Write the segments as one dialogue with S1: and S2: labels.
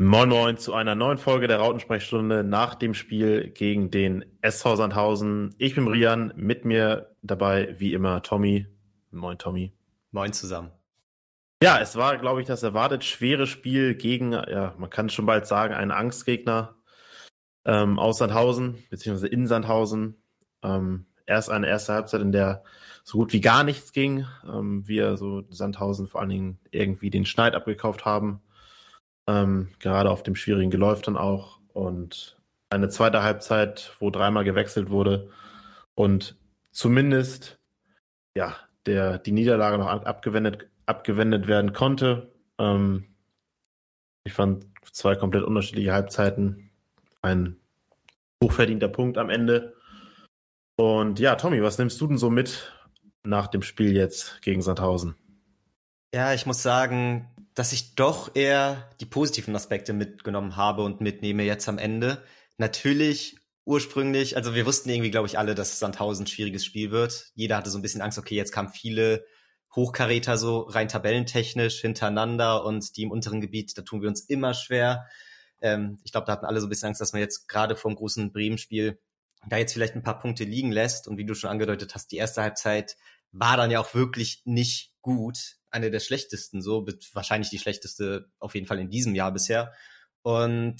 S1: Moin Moin zu einer neuen Folge der Rautensprechstunde nach dem Spiel gegen den SV Sandhausen. Ich bin Rian, mit mir dabei wie immer Tommy. Moin Tommy.
S2: Moin zusammen.
S1: Ja, es war, glaube ich, das erwartet schwere Spiel gegen, ja, man kann schon bald sagen, einen Angstgegner ähm, aus Sandhausen, beziehungsweise in Sandhausen. Ähm, erst eine erste Halbzeit, in der so gut wie gar nichts ging. Ähm, wir so Sandhausen vor allen Dingen irgendwie den Schneid abgekauft haben ähm, gerade auf dem schwierigen Geläuf dann auch. Und eine zweite Halbzeit, wo dreimal gewechselt wurde und zumindest ja, der, die Niederlage noch abgewendet, abgewendet werden konnte. Ähm, ich fand zwei komplett unterschiedliche Halbzeiten. Ein hochverdienter Punkt am Ende. Und ja, Tommy, was nimmst du denn so mit nach dem Spiel jetzt gegen Sandhausen?
S2: Ja, ich muss sagen, dass ich doch eher die positiven Aspekte mitgenommen habe und mitnehme jetzt am Ende. Natürlich ursprünglich, also wir wussten irgendwie, glaube ich, alle, dass Sandhausen ein schwieriges Spiel wird. Jeder hatte so ein bisschen Angst, okay, jetzt kamen viele Hochkaräter so rein tabellentechnisch hintereinander und die im unteren Gebiet, da tun wir uns immer schwer. Ähm, ich glaube, da hatten alle so ein bisschen Angst, dass man jetzt gerade vom großen Bremen-Spiel da jetzt vielleicht ein paar Punkte liegen lässt. Und wie du schon angedeutet hast, die erste Halbzeit war dann ja auch wirklich nicht gut eine der schlechtesten, so wahrscheinlich die schlechteste auf jeden Fall in diesem Jahr bisher. Und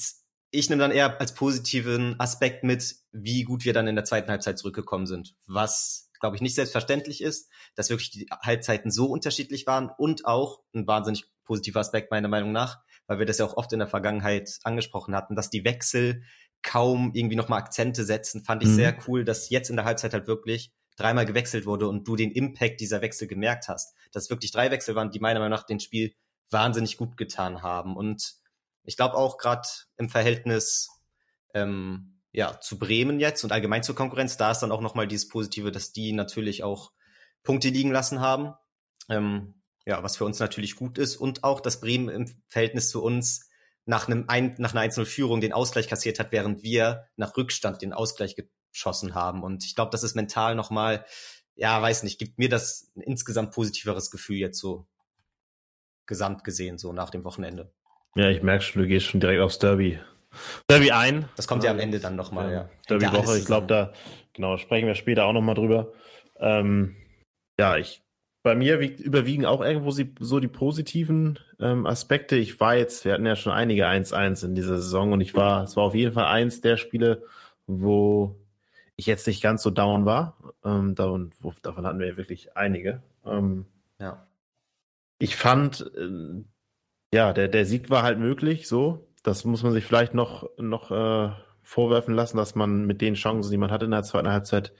S2: ich nehme dann eher als positiven Aspekt mit, wie gut wir dann in der zweiten Halbzeit zurückgekommen sind. Was, glaube ich, nicht selbstverständlich ist, dass wirklich die Halbzeiten so unterschiedlich waren und auch ein wahnsinnig positiver Aspekt meiner Meinung nach, weil wir das ja auch oft in der Vergangenheit angesprochen hatten, dass die Wechsel kaum irgendwie nochmal Akzente setzen, fand ich mhm. sehr cool, dass jetzt in der Halbzeit halt wirklich dreimal gewechselt wurde und du den Impact dieser Wechsel gemerkt hast. Dass wirklich drei Wechsel waren, die meiner Meinung nach den Spiel wahnsinnig gut getan haben. Und ich glaube auch gerade im Verhältnis ähm, ja, zu Bremen jetzt und allgemein zur Konkurrenz, da ist dann auch nochmal dieses Positive, dass die natürlich auch Punkte liegen lassen haben. Ähm, ja, was für uns natürlich gut ist. Und auch, dass Bremen im Verhältnis zu uns nach, einem ein, nach einer Einzelführung den Ausgleich kassiert hat, während wir nach Rückstand den Ausgleich geschossen haben. Und ich glaube, das ist mental nochmal, ja, weiß nicht, gibt mir das ein insgesamt positiveres Gefühl jetzt so gesamt gesehen, so nach dem Wochenende.
S1: Ja, ich merke schon, du gehst schon direkt aufs Derby. Derby ein.
S2: Das kommt ja am Ende dann nochmal, ja.
S1: Derby-Woche, ich glaube, da, genau, sprechen wir später auch nochmal drüber. Ähm, ja, ich, bei mir wiegt, überwiegen auch irgendwo so die positiven ähm, Aspekte. Ich war jetzt, wir hatten ja schon einige 1-1 in dieser Saison und ich war, es war auf jeden Fall eins der Spiele, wo ich jetzt nicht ganz so down war. Ähm, davon, davon hatten wir ja wirklich einige. Ähm, ja. Ich fand, äh, ja, der, der Sieg war halt möglich, so. Das muss man sich vielleicht noch, noch äh, vorwerfen lassen, dass man mit den Chancen, die man hatte in der zweiten Halbzeit,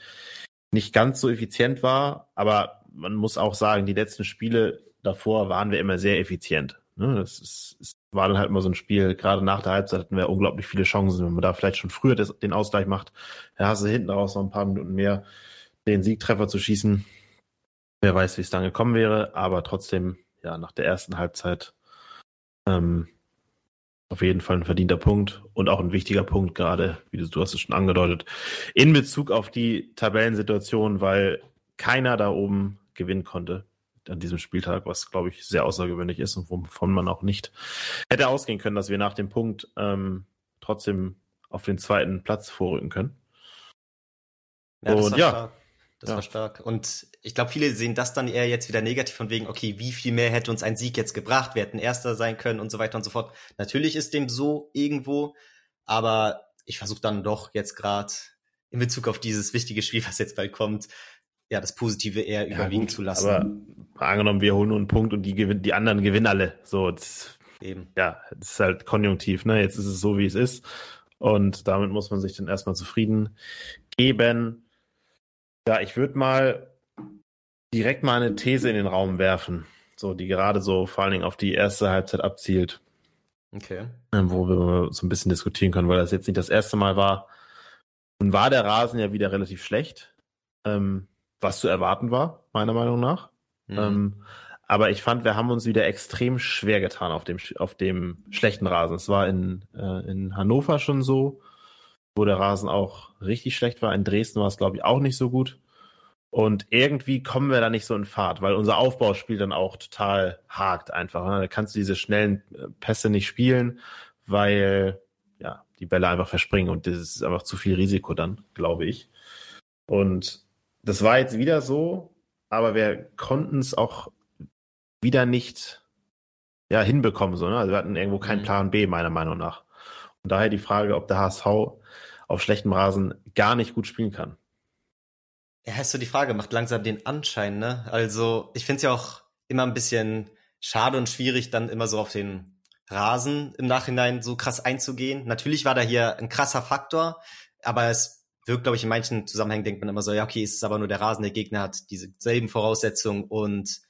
S1: nicht ganz so effizient war. Aber man muss auch sagen, die letzten Spiele davor waren wir immer sehr effizient. Ne? Das ist, ist war dann halt immer so ein Spiel, gerade nach der Halbzeit hatten wir unglaublich viele Chancen, wenn man da vielleicht schon früher das, den Ausgleich macht, da hast du hinten raus noch ein paar Minuten mehr, den Siegtreffer zu schießen. Wer weiß, wie es dann gekommen wäre, aber trotzdem, ja, nach der ersten Halbzeit ähm, auf jeden Fall ein verdienter Punkt und auch ein wichtiger Punkt, gerade, wie du, du hast es schon angedeutet, in Bezug auf die Tabellensituation, weil keiner da oben gewinnen konnte an diesem Spieltag, was glaube ich sehr außergewöhnlich ist und wovon man auch nicht hätte ausgehen können, dass wir nach dem Punkt ähm, trotzdem auf den zweiten Platz vorrücken können.
S2: Ja, das und war ja. Stark. Das ja. war stark. Und ich glaube, viele sehen das dann eher jetzt wieder negativ von wegen, okay, wie viel mehr hätte uns ein Sieg jetzt gebracht? Wir hätten Erster sein können und so weiter und so fort. Natürlich ist dem so irgendwo, aber ich versuche dann doch jetzt gerade in Bezug auf dieses wichtige Spiel, was jetzt bald kommt, ja, das Positive eher ja, überwiegen gut, zu lassen.
S1: Aber angenommen, wir holen nur einen Punkt und die, gewinnen, die anderen gewinnen alle. So, das, Eben. Ja, das ist halt konjunktiv. Ne? Jetzt ist es so, wie es ist. Und damit muss man sich dann erstmal zufrieden geben. Ja, ich würde mal direkt mal eine These in den Raum werfen, so die gerade so vor allen Dingen auf die erste Halbzeit abzielt. Okay. Ähm, wo wir so ein bisschen diskutieren können, weil das jetzt nicht das erste Mal war. Und war der Rasen ja wieder relativ schlecht. Ähm, was zu erwarten war, meiner Meinung nach. Mhm. Ähm, aber ich fand, wir haben uns wieder extrem schwer getan auf dem, auf dem schlechten Rasen. Es war in, äh, in Hannover schon so, wo der Rasen auch richtig schlecht war. In Dresden war es, glaube ich, auch nicht so gut. Und irgendwie kommen wir da nicht so in Fahrt, weil unser Aufbauspiel dann auch total hakt einfach. Ne? Da kannst du diese schnellen äh, Pässe nicht spielen, weil ja, die Bälle einfach verspringen und das ist einfach zu viel Risiko dann, glaube ich. Und das war jetzt wieder so, aber wir konnten es auch wieder nicht ja, hinbekommen. So, ne? Also wir hatten irgendwo keinen mhm. Plan B, meiner Meinung nach. Und daher die Frage, ob der HSV auf schlechtem Rasen gar nicht gut spielen kann.
S2: Ja, hast du die Frage, macht langsam den Anschein, ne? Also, ich finde es ja auch immer ein bisschen schade und schwierig, dann immer so auf den Rasen im Nachhinein so krass einzugehen. Natürlich war da hier ein krasser Faktor, aber es wirkt, glaube ich, in manchen Zusammenhängen denkt man immer so, ja, okay, es ist aber nur der Rasen, der Gegner hat diese selben Voraussetzungen und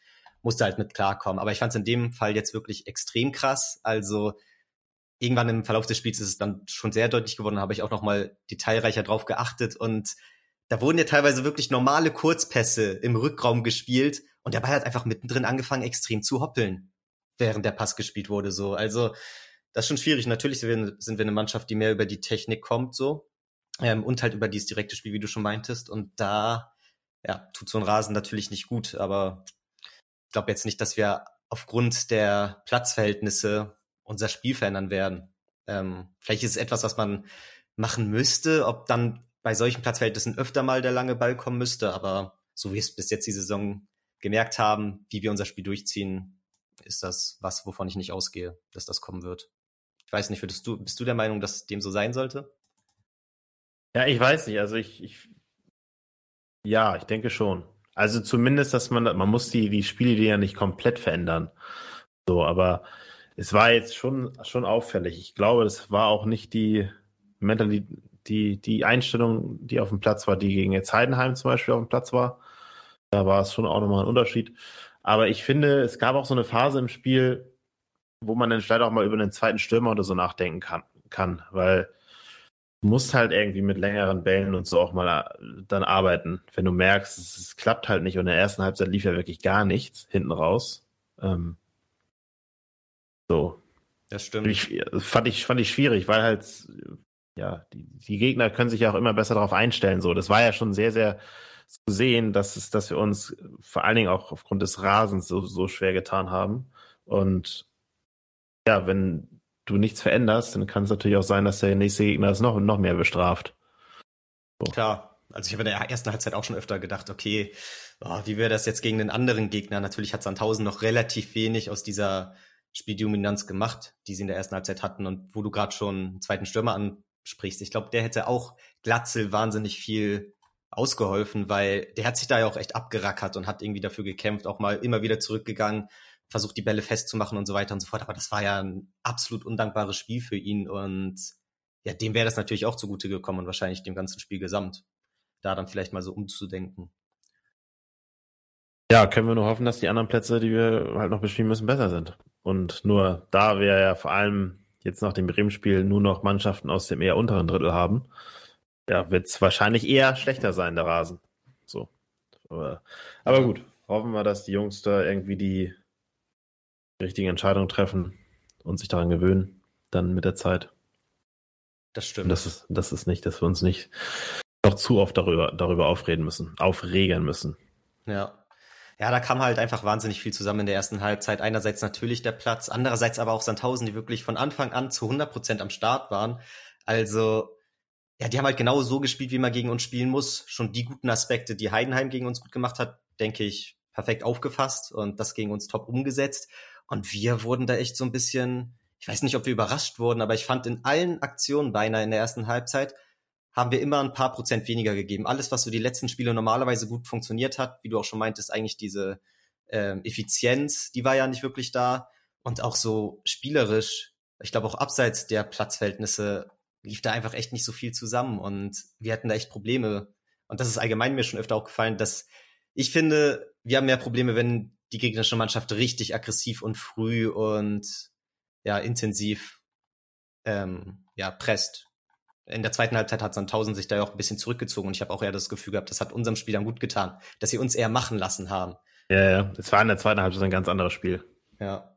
S2: musste halt mit klarkommen. Aber ich fand es in dem Fall jetzt wirklich extrem krass. Also irgendwann im Verlauf des Spiels ist es dann schon sehr deutlich geworden, habe ich auch nochmal detailreicher drauf geachtet und da wurden ja teilweise wirklich normale Kurzpässe im Rückraum gespielt und der Ball hat einfach mittendrin angefangen, extrem zu hoppeln, während der Pass gespielt wurde. So, also das ist schon schwierig. Natürlich sind wir eine Mannschaft, die mehr über die Technik kommt, so ähm, und halt über dieses direkte Spiel, wie du schon meintest. Und da ja, tut so ein Rasen natürlich nicht gut. Aber ich glaube jetzt nicht, dass wir aufgrund der Platzverhältnisse unser Spiel verändern werden. Ähm, vielleicht ist es etwas, was man machen müsste, ob dann bei solchen Platzverhältnissen öfter mal der lange Ball kommen müsste, aber so wie es bis jetzt die Saison gemerkt haben, wie wir unser Spiel durchziehen, ist das was, wovon ich nicht ausgehe, dass das kommen wird. Ich weiß nicht, würdest du, bist du der Meinung, dass dem so sein sollte?
S1: Ja, ich weiß nicht. Also ich, ich ja, ich denke schon. Also zumindest, dass man, man muss die, die Spiele ja nicht komplett verändern. So, aber es war jetzt schon, schon auffällig. Ich glaube, das war auch nicht die Mentalität, die, die Einstellung, die auf dem Platz war, die gegen jetzt Heidenheim zum Beispiel auf dem Platz war. Da war es schon auch nochmal ein Unterschied. Aber ich finde, es gab auch so eine Phase im Spiel, wo man dann vielleicht auch mal über einen zweiten Stürmer oder so nachdenken kann, kann weil musst halt irgendwie mit längeren Bällen und so auch mal äh, dann arbeiten. Wenn du merkst, es, es klappt halt nicht und in der ersten Halbzeit lief ja wirklich gar nichts hinten raus. Ähm, so.
S2: Das stimmt.
S1: Ich, fand, ich, fand ich schwierig, weil halt, ja, die, die Gegner können sich ja auch immer besser darauf einstellen. So, das war ja schon sehr, sehr zu sehen, dass, es, dass wir uns vor allen Dingen auch aufgrund des Rasens so, so schwer getan haben. Und ja, wenn du nichts veränderst, dann kann es natürlich auch sein, dass der nächste Gegner es noch, noch mehr bestraft.
S2: So. Klar, also ich habe in der ersten Halbzeit auch schon öfter gedacht, okay, oh, wie wäre das jetzt gegen einen anderen Gegner? Natürlich hat Sandhausen noch relativ wenig aus dieser Spieldominanz gemacht, die sie in der ersten Halbzeit hatten und wo du gerade schon einen zweiten Stürmer ansprichst. Ich glaube, der hätte auch Glatzel wahnsinnig viel ausgeholfen, weil der hat sich da ja auch echt abgerackert und hat irgendwie dafür gekämpft, auch mal immer wieder zurückgegangen, versucht die Bälle festzumachen und so weiter und so fort. Aber das war ja ein absolut undankbares Spiel für ihn und ja, dem wäre das natürlich auch zugute gekommen und wahrscheinlich dem ganzen Spiel gesamt. Da dann vielleicht mal so umzudenken.
S1: Ja, können wir nur hoffen, dass die anderen Plätze, die wir halt noch bespielen müssen, besser sind. Und nur da wir ja vor allem jetzt nach dem Bremen-Spiel nur noch Mannschaften aus dem eher unteren Drittel haben, ja, wird es wahrscheinlich eher schlechter sein, der Rasen. So. Aber, aber gut, hoffen wir, dass die Jungs da irgendwie die richtigen Entscheidungen treffen und sich daran gewöhnen, dann mit der Zeit.
S2: Das stimmt.
S1: Und das ist, das ist nicht, dass wir uns nicht noch zu oft darüber, darüber aufreden müssen, aufregen müssen.
S2: Ja. Ja, da kam halt einfach wahnsinnig viel zusammen in der ersten Halbzeit. Einerseits natürlich der Platz, andererseits aber auch Sandhausen, die wirklich von Anfang an zu 100 Prozent am Start waren. Also, ja, die haben halt genau so gespielt, wie man gegen uns spielen muss. Schon die guten Aspekte, die Heidenheim gegen uns gut gemacht hat, denke ich, perfekt aufgefasst und das gegen uns top umgesetzt. Und wir wurden da echt so ein bisschen, ich weiß nicht, ob wir überrascht wurden, aber ich fand in allen Aktionen beinahe in der ersten Halbzeit haben wir immer ein paar Prozent weniger gegeben. Alles, was so die letzten Spiele normalerweise gut funktioniert hat, wie du auch schon meintest, eigentlich diese äh, Effizienz, die war ja nicht wirklich da. Und auch so spielerisch, ich glaube auch abseits der Platzverhältnisse lief da einfach echt nicht so viel zusammen und wir hatten da echt Probleme. Und das ist allgemein mir schon öfter aufgefallen, dass ich finde, wir haben mehr Probleme, wenn die gegnerische Mannschaft richtig aggressiv und früh und ja intensiv ähm, ja presst in der zweiten Halbzeit hat Sandhausen sich da ja auch ein bisschen zurückgezogen und ich habe auch eher das Gefühl gehabt, das hat unserem Spielern gut getan, dass sie uns eher machen lassen haben.
S1: Ja, ja, es war in der zweiten Halbzeit ein ganz anderes Spiel.
S2: Ja.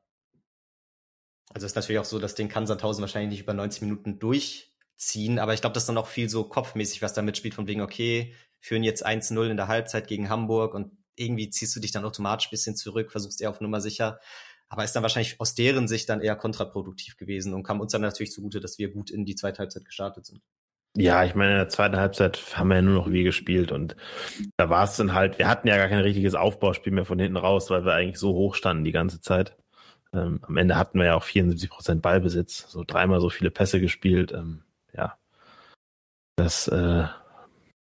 S2: Also ist natürlich auch so, das Ding kann Sandhausen wahrscheinlich nicht über 90 Minuten durchziehen, aber ich glaube, das ist dann auch viel so kopfmäßig, was da mitspielt, von wegen, okay, führen jetzt 1-0 in der Halbzeit gegen Hamburg und irgendwie ziehst du dich dann automatisch ein bisschen zurück, versuchst eher auf Nummer sicher. aber ist dann wahrscheinlich aus deren Sicht dann eher kontraproduktiv gewesen und kam uns dann natürlich zugute, dass wir gut in die zweite Halbzeit gestartet sind.
S1: Ja, ich meine, in der zweiten Halbzeit haben wir ja nur noch wie gespielt und da war es dann halt, wir hatten ja gar kein richtiges Aufbauspiel mehr von hinten raus, weil wir eigentlich so hoch standen die ganze Zeit. Ähm, am Ende hatten wir ja auch 74 Prozent Ballbesitz, so dreimal so viele Pässe gespielt. Ähm, ja, das äh,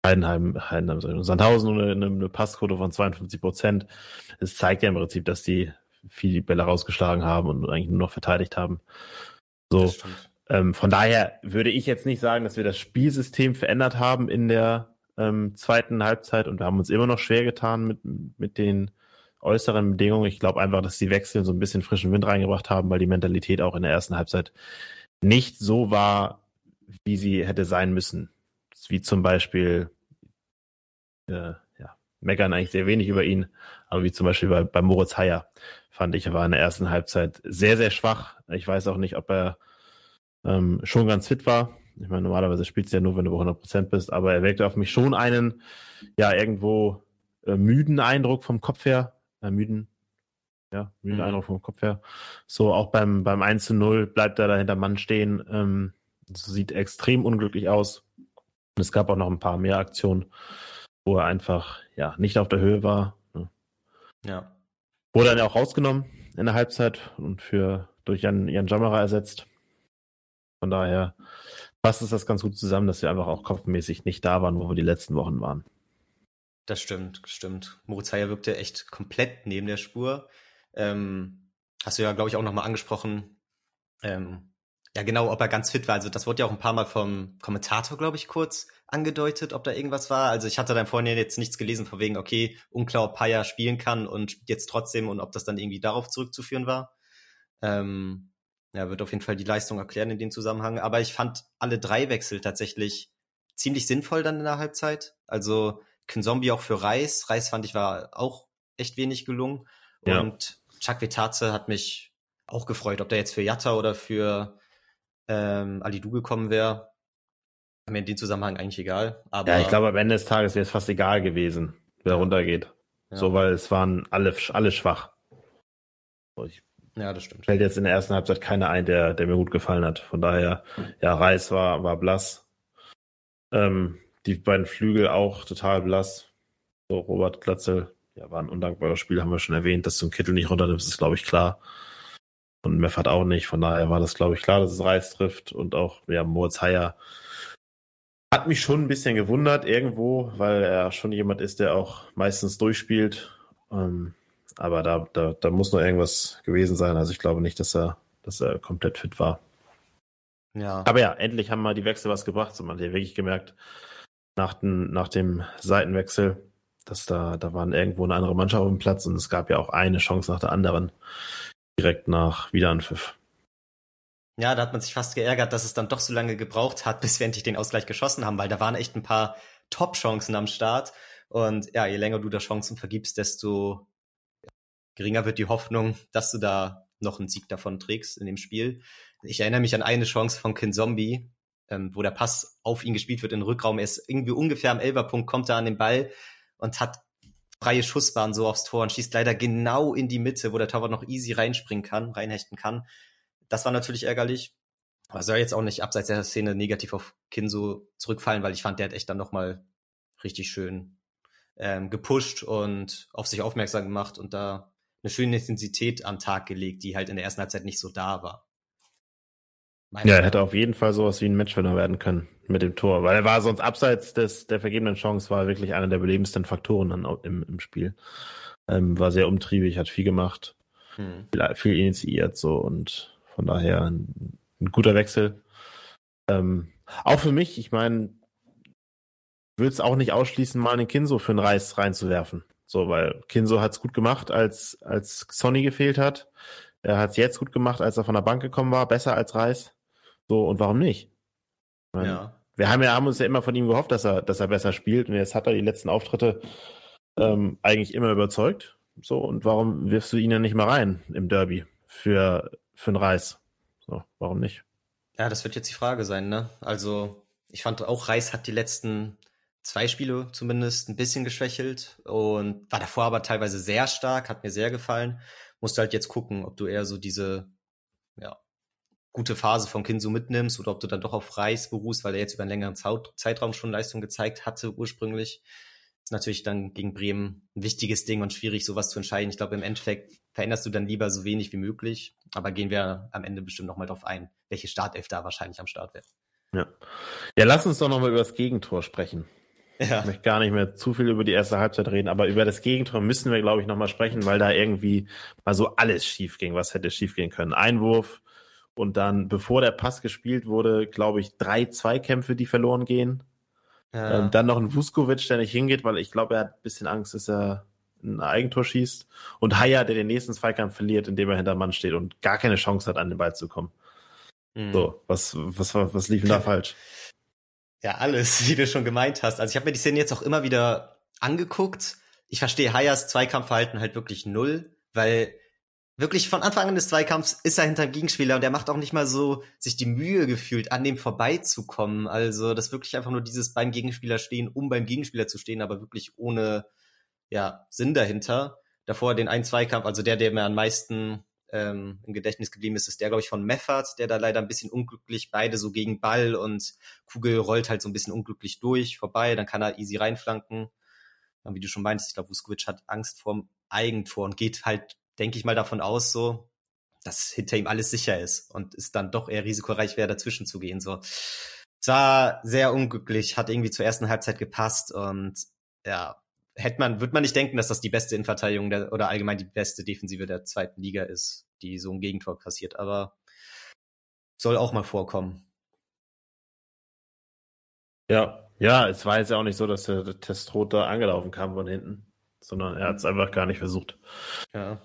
S1: Heidenheim, Heidenheim, Sandhausen eine, eine Passquote von 52 Prozent. Es zeigt ja im Prinzip, dass die viele Bälle rausgeschlagen haben und eigentlich nur noch verteidigt haben. So, ähm, von daher würde ich jetzt nicht sagen, dass wir das Spielsystem verändert haben in der ähm, zweiten Halbzeit und wir haben uns immer noch schwer getan mit, mit den äußeren Bedingungen. Ich glaube einfach, dass die Wechsel so ein bisschen frischen Wind reingebracht haben, weil die Mentalität auch in der ersten Halbzeit nicht so war, wie sie hätte sein müssen. Wie zum Beispiel, äh, ja, meckern eigentlich sehr wenig über ihn, aber wie zum Beispiel bei, bei Moritz Heyer, fand ich, er war in der ersten Halbzeit sehr, sehr schwach. Ich weiß auch nicht, ob er ähm, schon ganz fit war. Ich meine, normalerweise spielst du ja nur, wenn du bei 100% bist, aber er weckte auf mich schon einen, ja, irgendwo äh, müden Eindruck vom Kopf her äh, müden, ja, müden mhm. Eindruck vom Kopf her. So auch beim, beim 1 zu 0 bleibt er da hinter Mann stehen. Ähm, sieht extrem unglücklich aus. Und es gab auch noch ein paar mehr Aktionen, wo er einfach ja nicht auf der Höhe war. Ne? Ja. Wurde dann ja auch rausgenommen in der Halbzeit und für durch Jan, Jan Jammerer ersetzt. Von daher passt es das ganz gut zusammen, dass wir einfach auch kopfmäßig nicht da waren, wo wir die letzten Wochen waren.
S2: Das stimmt, stimmt. Moritz Heyer wirkte echt komplett neben der Spur. Ähm, hast du ja, glaube ich, auch nochmal angesprochen. Ähm, ja, genau, ob er ganz fit war. Also das wurde ja auch ein paar Mal vom Kommentator, glaube ich, kurz angedeutet, ob da irgendwas war. Also ich hatte dann vorhin jetzt nichts gelesen, von wegen, okay, unklar, ob Paya spielen kann und jetzt trotzdem und ob das dann irgendwie darauf zurückzuführen war. Ähm, ja, wird auf jeden Fall die Leistung erklären in dem Zusammenhang. Aber ich fand alle drei Wechsel tatsächlich ziemlich sinnvoll dann in der Halbzeit. Also Zombie auch für Reis. Reis fand ich war auch echt wenig gelungen. Ja. Und Chuck Vetaze hat mich auch gefreut, ob der jetzt für Jatta oder für ähm, Du gekommen wäre. Mir in dem Zusammenhang eigentlich egal. Aber
S1: ja, ich glaube, am Ende des Tages wäre es fast egal gewesen, wer ja. runtergeht. Ja. So, weil es waren alle, alle schwach. So, ich ja, das stimmt. Fällt jetzt in der ersten Halbzeit keiner ein, der, der mir gut gefallen hat. Von daher, ja, Reis war, war blass. Ähm, die beiden Flügel auch total blass. So, Robert Glatzel, ja, war ein undankbares Spiel, haben wir schon erwähnt, dass du einen Kittel nicht runternimmst, ist, glaube ich, klar. Und Meffert auch nicht. Von daher war das, glaube ich, klar, dass es Reis trifft. Und auch, ja, Moritz Heyer hat mich schon ein bisschen gewundert irgendwo, weil er schon jemand ist, der auch meistens durchspielt. Ähm, aber da, da, da muss noch irgendwas gewesen sein. Also ich glaube nicht, dass er, dass er komplett fit war. Ja. Aber ja, endlich haben mal die Wechsel was gebracht. So, man hat ja wirklich gemerkt, nach, den, nach dem Seitenwechsel, dass da, da waren irgendwo eine andere Mannschaft auf dem Platz und es gab ja auch eine Chance nach der anderen direkt nach Wiederanpfiff.
S2: Ja, da hat man sich fast geärgert, dass es dann doch so lange gebraucht hat, bis wir endlich den Ausgleich geschossen haben, weil da waren echt ein paar Top-Chancen am Start. Und ja, je länger du da Chancen vergibst, desto geringer wird die Hoffnung, dass du da noch einen Sieg davon trägst in dem Spiel. Ich erinnere mich an eine Chance von Kin Zombie, ähm, wo der Pass auf ihn gespielt wird in Rückraum. Er ist irgendwie ungefähr am Elberpunkt, kommt da an den Ball und hat freie Schussbahn so aufs Tor und schießt leider genau in die Mitte, wo der Torwart noch easy reinspringen kann, reinhechten kann. Das war natürlich ärgerlich. Aber soll jetzt auch nicht abseits der Szene negativ auf Kinso zurückfallen, weil ich fand, der hat echt dann nochmal richtig schön ähm, gepusht und auf sich aufmerksam gemacht und da eine schöne Intensität am Tag gelegt, die halt in der ersten Halbzeit nicht so da war.
S1: Ja, er hätte auf jeden Fall sowas wie ein Matchwinner werden können mit dem Tor, weil er war sonst abseits des, der vergebenen Chance, war wirklich einer der belebendsten Faktoren dann im, im Spiel. Ähm, war sehr umtriebig, hat viel gemacht, hm. viel, viel, initiiert so und von daher ein, ein guter Wechsel. Ähm, auch für mich, ich meine, würde es auch nicht ausschließen, mal einen Kinso für einen Reis reinzuwerfen. So, weil Kinso hat es gut gemacht, als, als Sonny gefehlt hat. Er hat es jetzt gut gemacht, als er von der Bank gekommen war, besser als Reis. So, und warum nicht? Meine, ja. Wir haben ja haben uns ja immer von ihm gehofft, dass er, dass er besser spielt. Und jetzt hat er die letzten Auftritte ähm, eigentlich immer überzeugt. So, und warum wirfst du ihn ja nicht mal rein im Derby für, für einen Reis? So, warum nicht?
S2: Ja, das wird jetzt die Frage sein, ne? Also, ich fand auch, Reis hat die letzten zwei Spiele zumindest ein bisschen geschwächelt und war davor aber teilweise sehr stark, hat mir sehr gefallen. musst halt jetzt gucken, ob du eher so diese, gute Phase von Kinso mitnimmst oder ob du dann doch auf Reis beruhst, weil er jetzt über einen längeren Zeitraum schon Leistung gezeigt hatte ursprünglich. Ist natürlich dann gegen Bremen ein wichtiges Ding und schwierig, sowas zu entscheiden. Ich glaube, im Endeffekt veränderst du dann lieber so wenig wie möglich. Aber gehen wir am Ende bestimmt nochmal drauf ein, welche Startelf da wahrscheinlich am Start wäre.
S1: Ja. Ja, lass uns doch nochmal über das Gegentor sprechen. Ja. Ich möchte gar nicht mehr zu viel über die erste Halbzeit reden, aber über das Gegentor müssen wir, glaube ich, nochmal sprechen, weil da irgendwie mal so alles schief ging, was hätte schief gehen können. Einwurf und dann, bevor der Pass gespielt wurde, glaube ich, drei Zweikämpfe, die verloren gehen. Ja. Ähm, dann noch ein Vuskovic, der nicht hingeht, weil ich glaube, er hat ein bisschen Angst, dass er ein Eigentor schießt. Und Haya, der den nächsten Zweikampf verliert, indem er hinter Mann steht und gar keine Chance hat, an den Ball zu kommen. Mhm. So, was, was, was, was lief denn da falsch?
S2: Ja, alles, wie du schon gemeint hast. Also ich habe mir die Szene jetzt auch immer wieder angeguckt. Ich verstehe Hayas Zweikampfverhalten halt wirklich null, weil wirklich von Anfang an des Zweikampfs ist er hinter dem Gegenspieler und er macht auch nicht mal so sich die Mühe gefühlt, an dem vorbeizukommen. Also das wirklich einfach nur dieses beim Gegenspieler stehen, um beim Gegenspieler zu stehen, aber wirklich ohne ja, Sinn dahinter. Davor den einen Zweikampf, also der, der mir am meisten ähm, im Gedächtnis geblieben ist, ist der, glaube ich, von Meffert, der da leider ein bisschen unglücklich beide so gegen Ball und Kugel rollt halt so ein bisschen unglücklich durch, vorbei, dann kann er easy reinflanken. Und wie du schon meinst, ich glaube, Vuskovic hat Angst vorm Eigentor und geht halt, denke ich mal, davon aus, so, dass hinter ihm alles sicher ist und ist dann doch eher risikoreich wäre, dazwischen zu gehen. So. Es war sehr unglücklich, hat irgendwie zur ersten Halbzeit gepasst und ja, hätte man, wird man nicht denken, dass das die beste Innenverteidigung der, oder allgemein die beste Defensive der zweiten Liga ist, die so ein Gegentor kassiert, aber soll auch mal vorkommen.
S1: Ja, ja, es war jetzt ja auch nicht so, dass der Testrot da angelaufen kam von hinten, sondern er hat es einfach gar nicht versucht. Ja.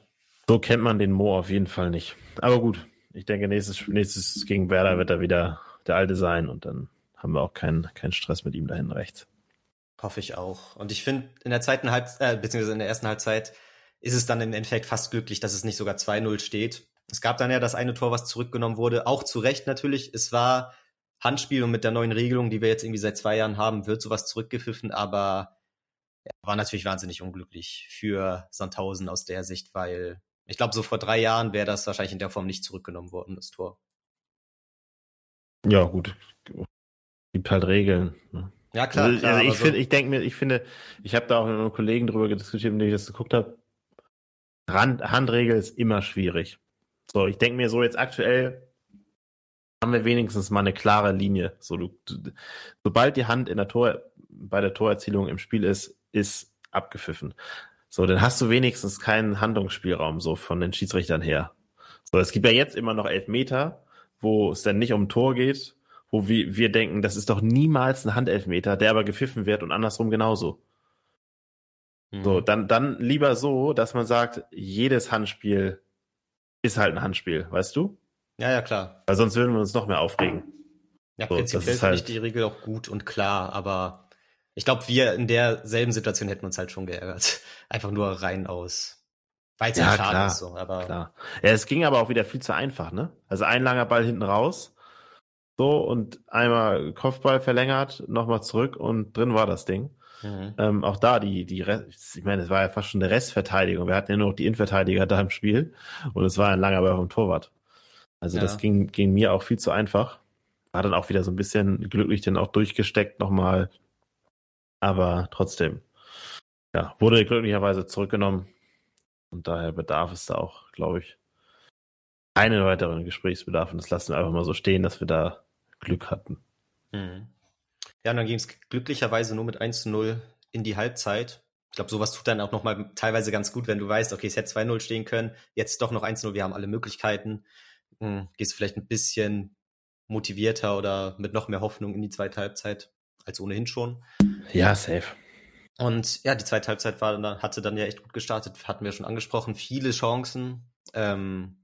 S1: So kennt man den Mo auf jeden Fall nicht. Aber gut, ich denke, nächstes, nächstes gegen Werder wird er wieder der Alte sein und dann haben wir auch keinen, keinen Stress mit ihm dahin rechts.
S2: Hoffe ich auch. Und ich finde, in der zweiten Halbzeit, äh, beziehungsweise in der ersten Halbzeit, ist es dann im Endeffekt fast glücklich, dass es nicht sogar 2-0 steht. Es gab dann ja das eine Tor, was zurückgenommen wurde, auch zu Recht natürlich. Es war Handspiel und mit der neuen Regelung, die wir jetzt irgendwie seit zwei Jahren haben, wird sowas zurückgepfiffen, aber ja, war natürlich wahnsinnig unglücklich für Sandhausen aus der Sicht, weil ich glaube, so vor drei Jahren wäre das wahrscheinlich in der Form nicht zurückgenommen worden, das Tor.
S1: Ja, gut. Gibt halt Regeln. Ne?
S2: Ja, klar.
S1: Also,
S2: klar,
S1: also ich, so. finde, ich denke mir, ich finde, ich habe da auch mit einem Kollegen drüber diskutiert, mit dem ich das geguckt habe. Handregel ist immer schwierig. So, ich denke mir so jetzt aktuell haben wir wenigstens mal eine klare Linie. So, du, du, sobald die Hand in der Tor, bei der Torerzielung im Spiel ist, ist abgepfiffen. So, dann hast du wenigstens keinen Handlungsspielraum so von den Schiedsrichtern her. So, es gibt ja jetzt immer noch elf Meter, wo es dann nicht um Tor geht, wo wir, wir denken, das ist doch niemals ein Handelfmeter, der aber gepfiffen wird und andersrum genauso. Mhm. So, dann, dann lieber so, dass man sagt, jedes Handspiel ist halt ein Handspiel, weißt du?
S2: Ja, ja, klar.
S1: Weil sonst würden wir uns noch mehr aufregen.
S2: Ja, so, prinzipiell finde halt ich die Regel auch gut und klar, aber ich glaube, wir in derselben Situation hätten uns halt schon geärgert. Einfach nur rein aus.
S1: Weil es ja, ja schade klar, ist so, aber. Klar. Ja, es ging aber auch wieder viel zu einfach, ne? Also ein langer Ball hinten raus so, und einmal Kopfball verlängert, nochmal zurück und drin war das Ding. Mhm. Ähm, auch da die, die Rest, ich meine, es war ja fast schon eine Restverteidigung. Wir hatten ja nur noch die Innenverteidiger da im Spiel und es war ein langer Ball vom Torwart. Also ja. das ging, ging mir auch viel zu einfach. War dann auch wieder so ein bisschen glücklich dann auch durchgesteckt nochmal. Aber trotzdem, ja, wurde glücklicherweise zurückgenommen. Und daher bedarf es da auch, glaube ich, einen weiteren Gesprächsbedarf. Und das lassen wir einfach mal so stehen, dass wir da Glück hatten.
S2: Mhm. Ja, und dann ging es glücklicherweise nur mit 1 zu 0 in die Halbzeit. Ich glaube, sowas tut dann auch nochmal teilweise ganz gut, wenn du weißt, okay, es hätte 2-0 stehen können, jetzt doch noch 1-0, wir haben alle Möglichkeiten. Mhm. Gehst vielleicht ein bisschen motivierter oder mit noch mehr Hoffnung in die zweite Halbzeit als ohnehin schon.
S1: Ja, safe.
S2: Und ja, die zweite Halbzeit war, hatte dann ja echt gut gestartet, hatten wir schon angesprochen. Viele Chancen. Ähm,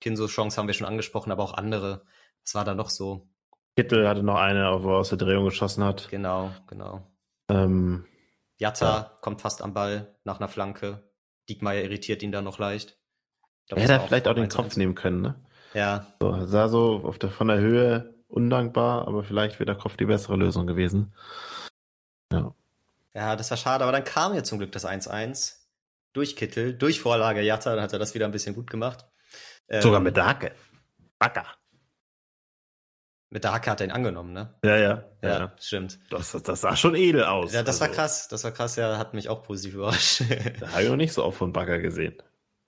S2: Kinsos Chance haben wir schon angesprochen, aber auch andere. Was war da noch so?
S1: Kittel hatte noch eine, wo er aus der Drehung geschossen hat.
S2: Genau, genau. Ähm, Jatta ja. kommt fast am Ball nach einer Flanke. Diekmeyer irritiert ihn da noch leicht.
S1: Glaub, er hätte vielleicht auch den Kopf nehmen können, ne?
S2: Ja.
S1: So, sah so auf der, von der Höhe undankbar, aber vielleicht wäre der Kopf die bessere Lösung gewesen.
S2: Ja. Ja, das war schade, aber dann kam ja zum Glück das 1-1. durch Kittel, durch Vorlage Jatta, dann hat er das wieder ein bisschen gut gemacht.
S1: Sogar ähm, mit der Hacke. Backer.
S2: Mit der Hacke hat er ihn angenommen, ne?
S1: Ja, ja.
S2: Ja, ja. stimmt.
S1: Das, das sah schon edel aus.
S2: Ja, das also. war krass. Das war krass, ja, hat mich auch positiv überrascht.
S1: da habe ich noch nicht so oft von Backer gesehen.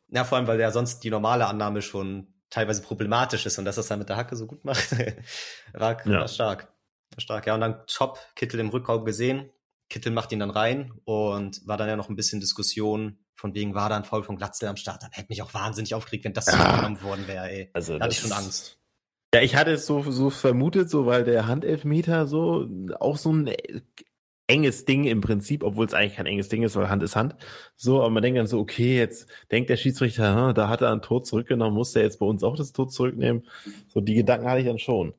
S2: Ja, vor allem, weil ja sonst die normale Annahme schon teilweise problematisch ist und dass das dann mit der Hacke so gut macht, war, ja. war stark. War stark, ja. Und dann top Kittel im Rückraum gesehen. Kittel macht ihn dann rein und war dann ja noch ein bisschen Diskussion von wegen war da ein Foul von Glatzel am Start. Dann hätte mich auch wahnsinnig aufgeregt, wenn das ja. zurückgenommen worden wäre, ey. Also, da hatte ich schon Angst.
S1: Ja, ich hatte es so, so vermutet, so weil der Handelfmeter so auch so ein enges Ding im Prinzip, obwohl es eigentlich kein enges Ding ist, weil Hand ist Hand. So, aber man denkt dann so, okay, jetzt denkt der Schiedsrichter, da hat er ein Tor zurückgenommen, muss der jetzt bei uns auch das Tor zurücknehmen? So, die Gedanken hatte ich dann schon.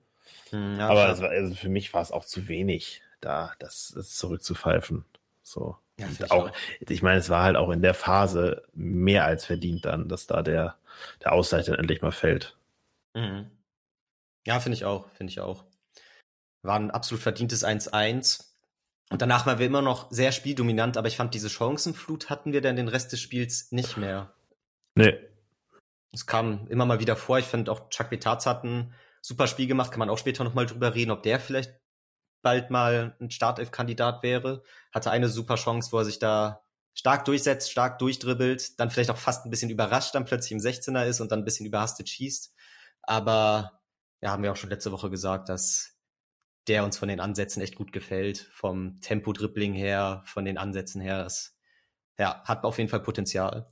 S1: Hm, ja, aber war, also für mich war es auch zu wenig, da das, das zurückzupfeifen. So. Ja, ich auch, ich meine, es war halt auch in der Phase mehr als verdient dann, dass da der, der Ausgleich endlich mal fällt.
S2: Mhm. Ja, finde ich auch, finde ich auch. War ein absolut verdientes 1-1. Und danach waren wir immer noch sehr spieldominant, aber ich fand, diese Chancenflut hatten wir dann den Rest des Spiels nicht mehr.
S1: Nee.
S2: Es kam immer mal wieder vor. Ich finde auch Chuck Vitatz hat ein super Spiel gemacht. Kann man auch später nochmal drüber reden, ob der vielleicht bald mal ein Startelf-Kandidat wäre. Hatte eine super Chance, wo er sich da stark durchsetzt, stark durchdribbelt, dann vielleicht auch fast ein bisschen überrascht dann plötzlich im 16er ist und dann ein bisschen überhastet schießt. Aber ja, haben wir auch schon letzte Woche gesagt, dass der uns von den Ansätzen echt gut gefällt. Vom Tempo-Dribbling her, von den Ansätzen her. Das, ja, hat auf jeden Fall Potenzial.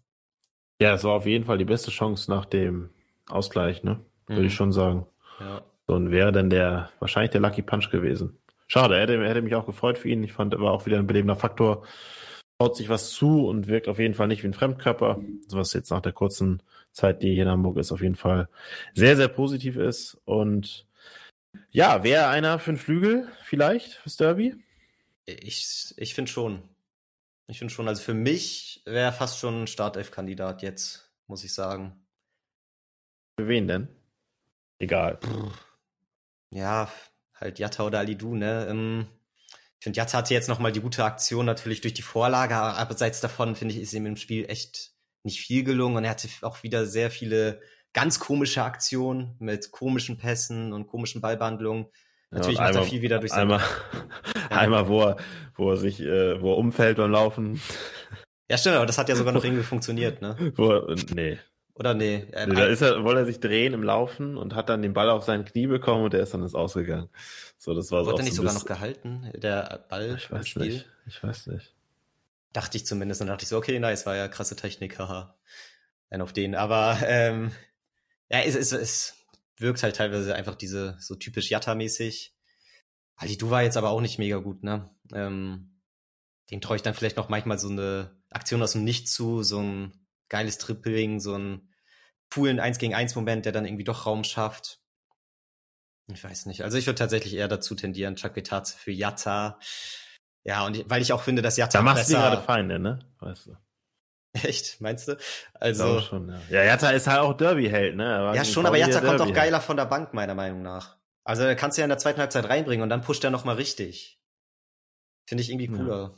S1: Ja, es war auf jeden Fall die beste Chance nach dem Ausgleich, ne? Würde mhm. ich schon sagen. Ja. So, und wäre dann der, wahrscheinlich der Lucky Punch gewesen. Schade, er hätte, hätte mich auch gefreut für ihn. Ich fand, er war auch wieder ein belebender Faktor. Haut sich was zu und wirkt auf jeden Fall nicht wie ein Fremdkörper. Was jetzt nach der kurzen Zeit, die hier in Hamburg ist, auf jeden Fall sehr, sehr positiv ist. Und ja, wäre einer für einen Flügel vielleicht fürs Derby?
S2: Ich, ich finde schon. Ich finde schon, also für mich wäre fast schon ein Startelf-Kandidat jetzt, muss ich sagen.
S1: Für wen denn? Egal.
S2: Ja, halt Jatta oder Alidu, ne? Ähm, ich finde, Jatta hatte jetzt nochmal die gute Aktion natürlich durch die Vorlage, aber abseits davon, finde ich, ist ihm im Spiel echt nicht viel gelungen und er hatte auch wieder sehr viele ganz komische Aktionen mit komischen Pässen und komischen Ballbehandlungen. Natürlich ja, macht einmal, er viel wieder durch
S1: einmal, ja. einmal, wo er, wo er sich, äh, wo er umfällt beim Laufen.
S2: Ja, stimmt, aber das hat ja sogar noch irgendwie funktioniert, ne?
S1: Wo er, nee.
S2: Oder nee?
S1: Äh, nee da ist er, wollte er sich drehen im Laufen und hat dann den Ball auf sein Knie bekommen und der ist dann ins Ausgegangen. So, das war
S2: Wurde
S1: so
S2: er nicht sogar noch gehalten, der Ball
S1: ich weiß Spiel? Nicht. Ich weiß nicht.
S2: Dachte ich zumindest. Dann dachte ich so, okay, nice, war ja krasse Technik, haha. Dann auf den. Aber ähm, ja, es, es, es wirkt halt teilweise einfach diese so typisch Jatta-mäßig. Ali Du war jetzt aber auch nicht mega gut, ne? Ähm, den traue ich dann vielleicht noch manchmal so eine Aktion aus dem Nichts zu, so ein geiles Tripling, so ein coolen 1 gegen 1 Moment, der dann irgendwie doch Raum schafft. Ich weiß nicht. Also ich würde tatsächlich eher dazu tendieren, Chuck Vitaze für Jatta. Ja, und weil ich auch finde, dass Jatta
S1: Da machst du gerade Feinde, ne? Weißt du.
S2: Echt, meinst du? Also
S1: schon, ja. ja, Jatta ist halt auch Derby-Held, ne?
S2: Ja, schon, aber Jatta kommt auch geiler von der Bank, meiner Meinung nach. Also da kannst du ja in der zweiten Halbzeit reinbringen und dann pusht er nochmal richtig. Finde ich irgendwie cooler.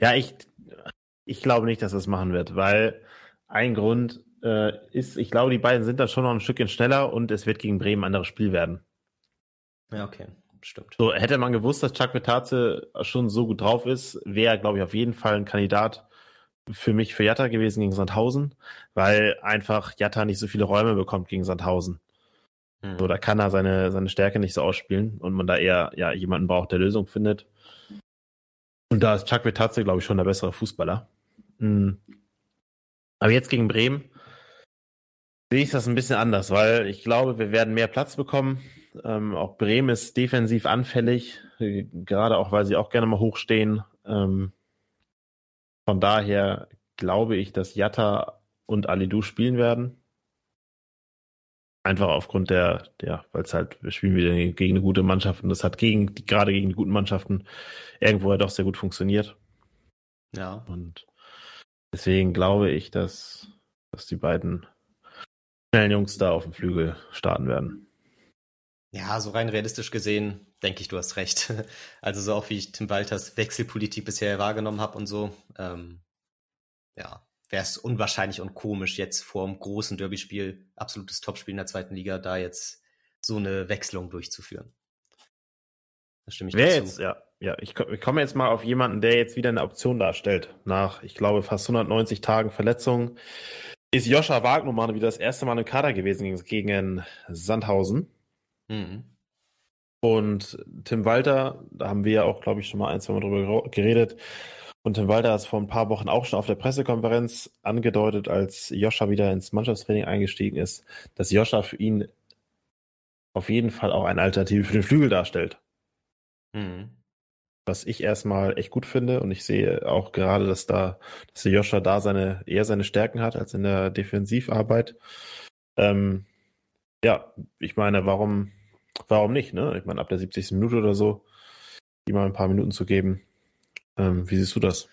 S1: Ja, ich, ich glaube nicht, dass das machen wird, weil ein Grund äh, ist, ich glaube, die beiden sind da schon noch ein Stückchen schneller und es wird gegen Bremen ein anderes Spiel werden.
S2: Ja, okay. Stimmt.
S1: So, hätte man gewusst, dass Chuck Vetaze schon so gut drauf ist, wäre, glaube ich, auf jeden Fall ein Kandidat für mich für Jatta gewesen gegen Sandhausen, weil einfach Jatta nicht so viele Räume bekommt gegen Sandhausen. Mhm. So, da kann er seine, seine Stärke nicht so ausspielen und man da eher ja, jemanden braucht, der Lösung findet. Und da ist Chuck Vetatze, glaube ich, schon der bessere Fußballer. Mhm. Aber jetzt gegen Bremen sehe ich das ein bisschen anders, weil ich glaube, wir werden mehr Platz bekommen. Ähm, auch Bremen ist defensiv anfällig, gerade auch, weil sie auch gerne mal hochstehen. Ähm, von daher glaube ich, dass Jatta und Alidu spielen werden. Einfach aufgrund der, der, weil es halt, wir spielen wieder gegen eine gute Mannschaft und das hat gegen, gerade gegen die guten Mannschaften irgendwo ja doch sehr gut funktioniert.
S2: Ja.
S1: Und deswegen glaube ich, dass, dass die beiden schnellen Jungs da auf dem Flügel starten werden.
S2: Ja, so rein realistisch gesehen, denke ich, du hast recht. Also so auch wie ich Tim Walters Wechselpolitik bisher wahrgenommen habe und so. Ähm, ja, wäre es unwahrscheinlich und komisch, jetzt vor einem großen Derby-Spiel, absolutes Topspiel in der zweiten Liga, da jetzt so eine Wechselung durchzuführen.
S1: Da stimme ich Wer dazu. jetzt, ja, ja, ich, ich komme jetzt mal auf jemanden, der jetzt wieder eine Option darstellt. Nach, ich glaube, fast 190 Tagen Verletzung ist Joscha Wagnumann wieder das erste Mal im Kader gewesen gegen Sandhausen. Mhm. Und Tim Walter, da haben wir ja auch, glaube ich, schon mal ein, zwei Mal drüber geredet. Und Tim Walter hat es vor ein paar Wochen auch schon auf der Pressekonferenz angedeutet, als Joscha wieder ins Mannschaftstraining eingestiegen ist, dass Joscha für ihn auf jeden Fall auch eine Alternative für den Flügel darstellt. Mhm. Was ich erstmal echt gut finde und ich sehe auch gerade, dass da, dass der Joscha da seine, eher seine Stärken hat als in der Defensivarbeit. Ähm, ja, ich meine, warum, warum nicht, ne? Ich meine, ab der 70. Minute oder so, ihm mal ein paar Minuten zu geben. Ähm, wie siehst du das?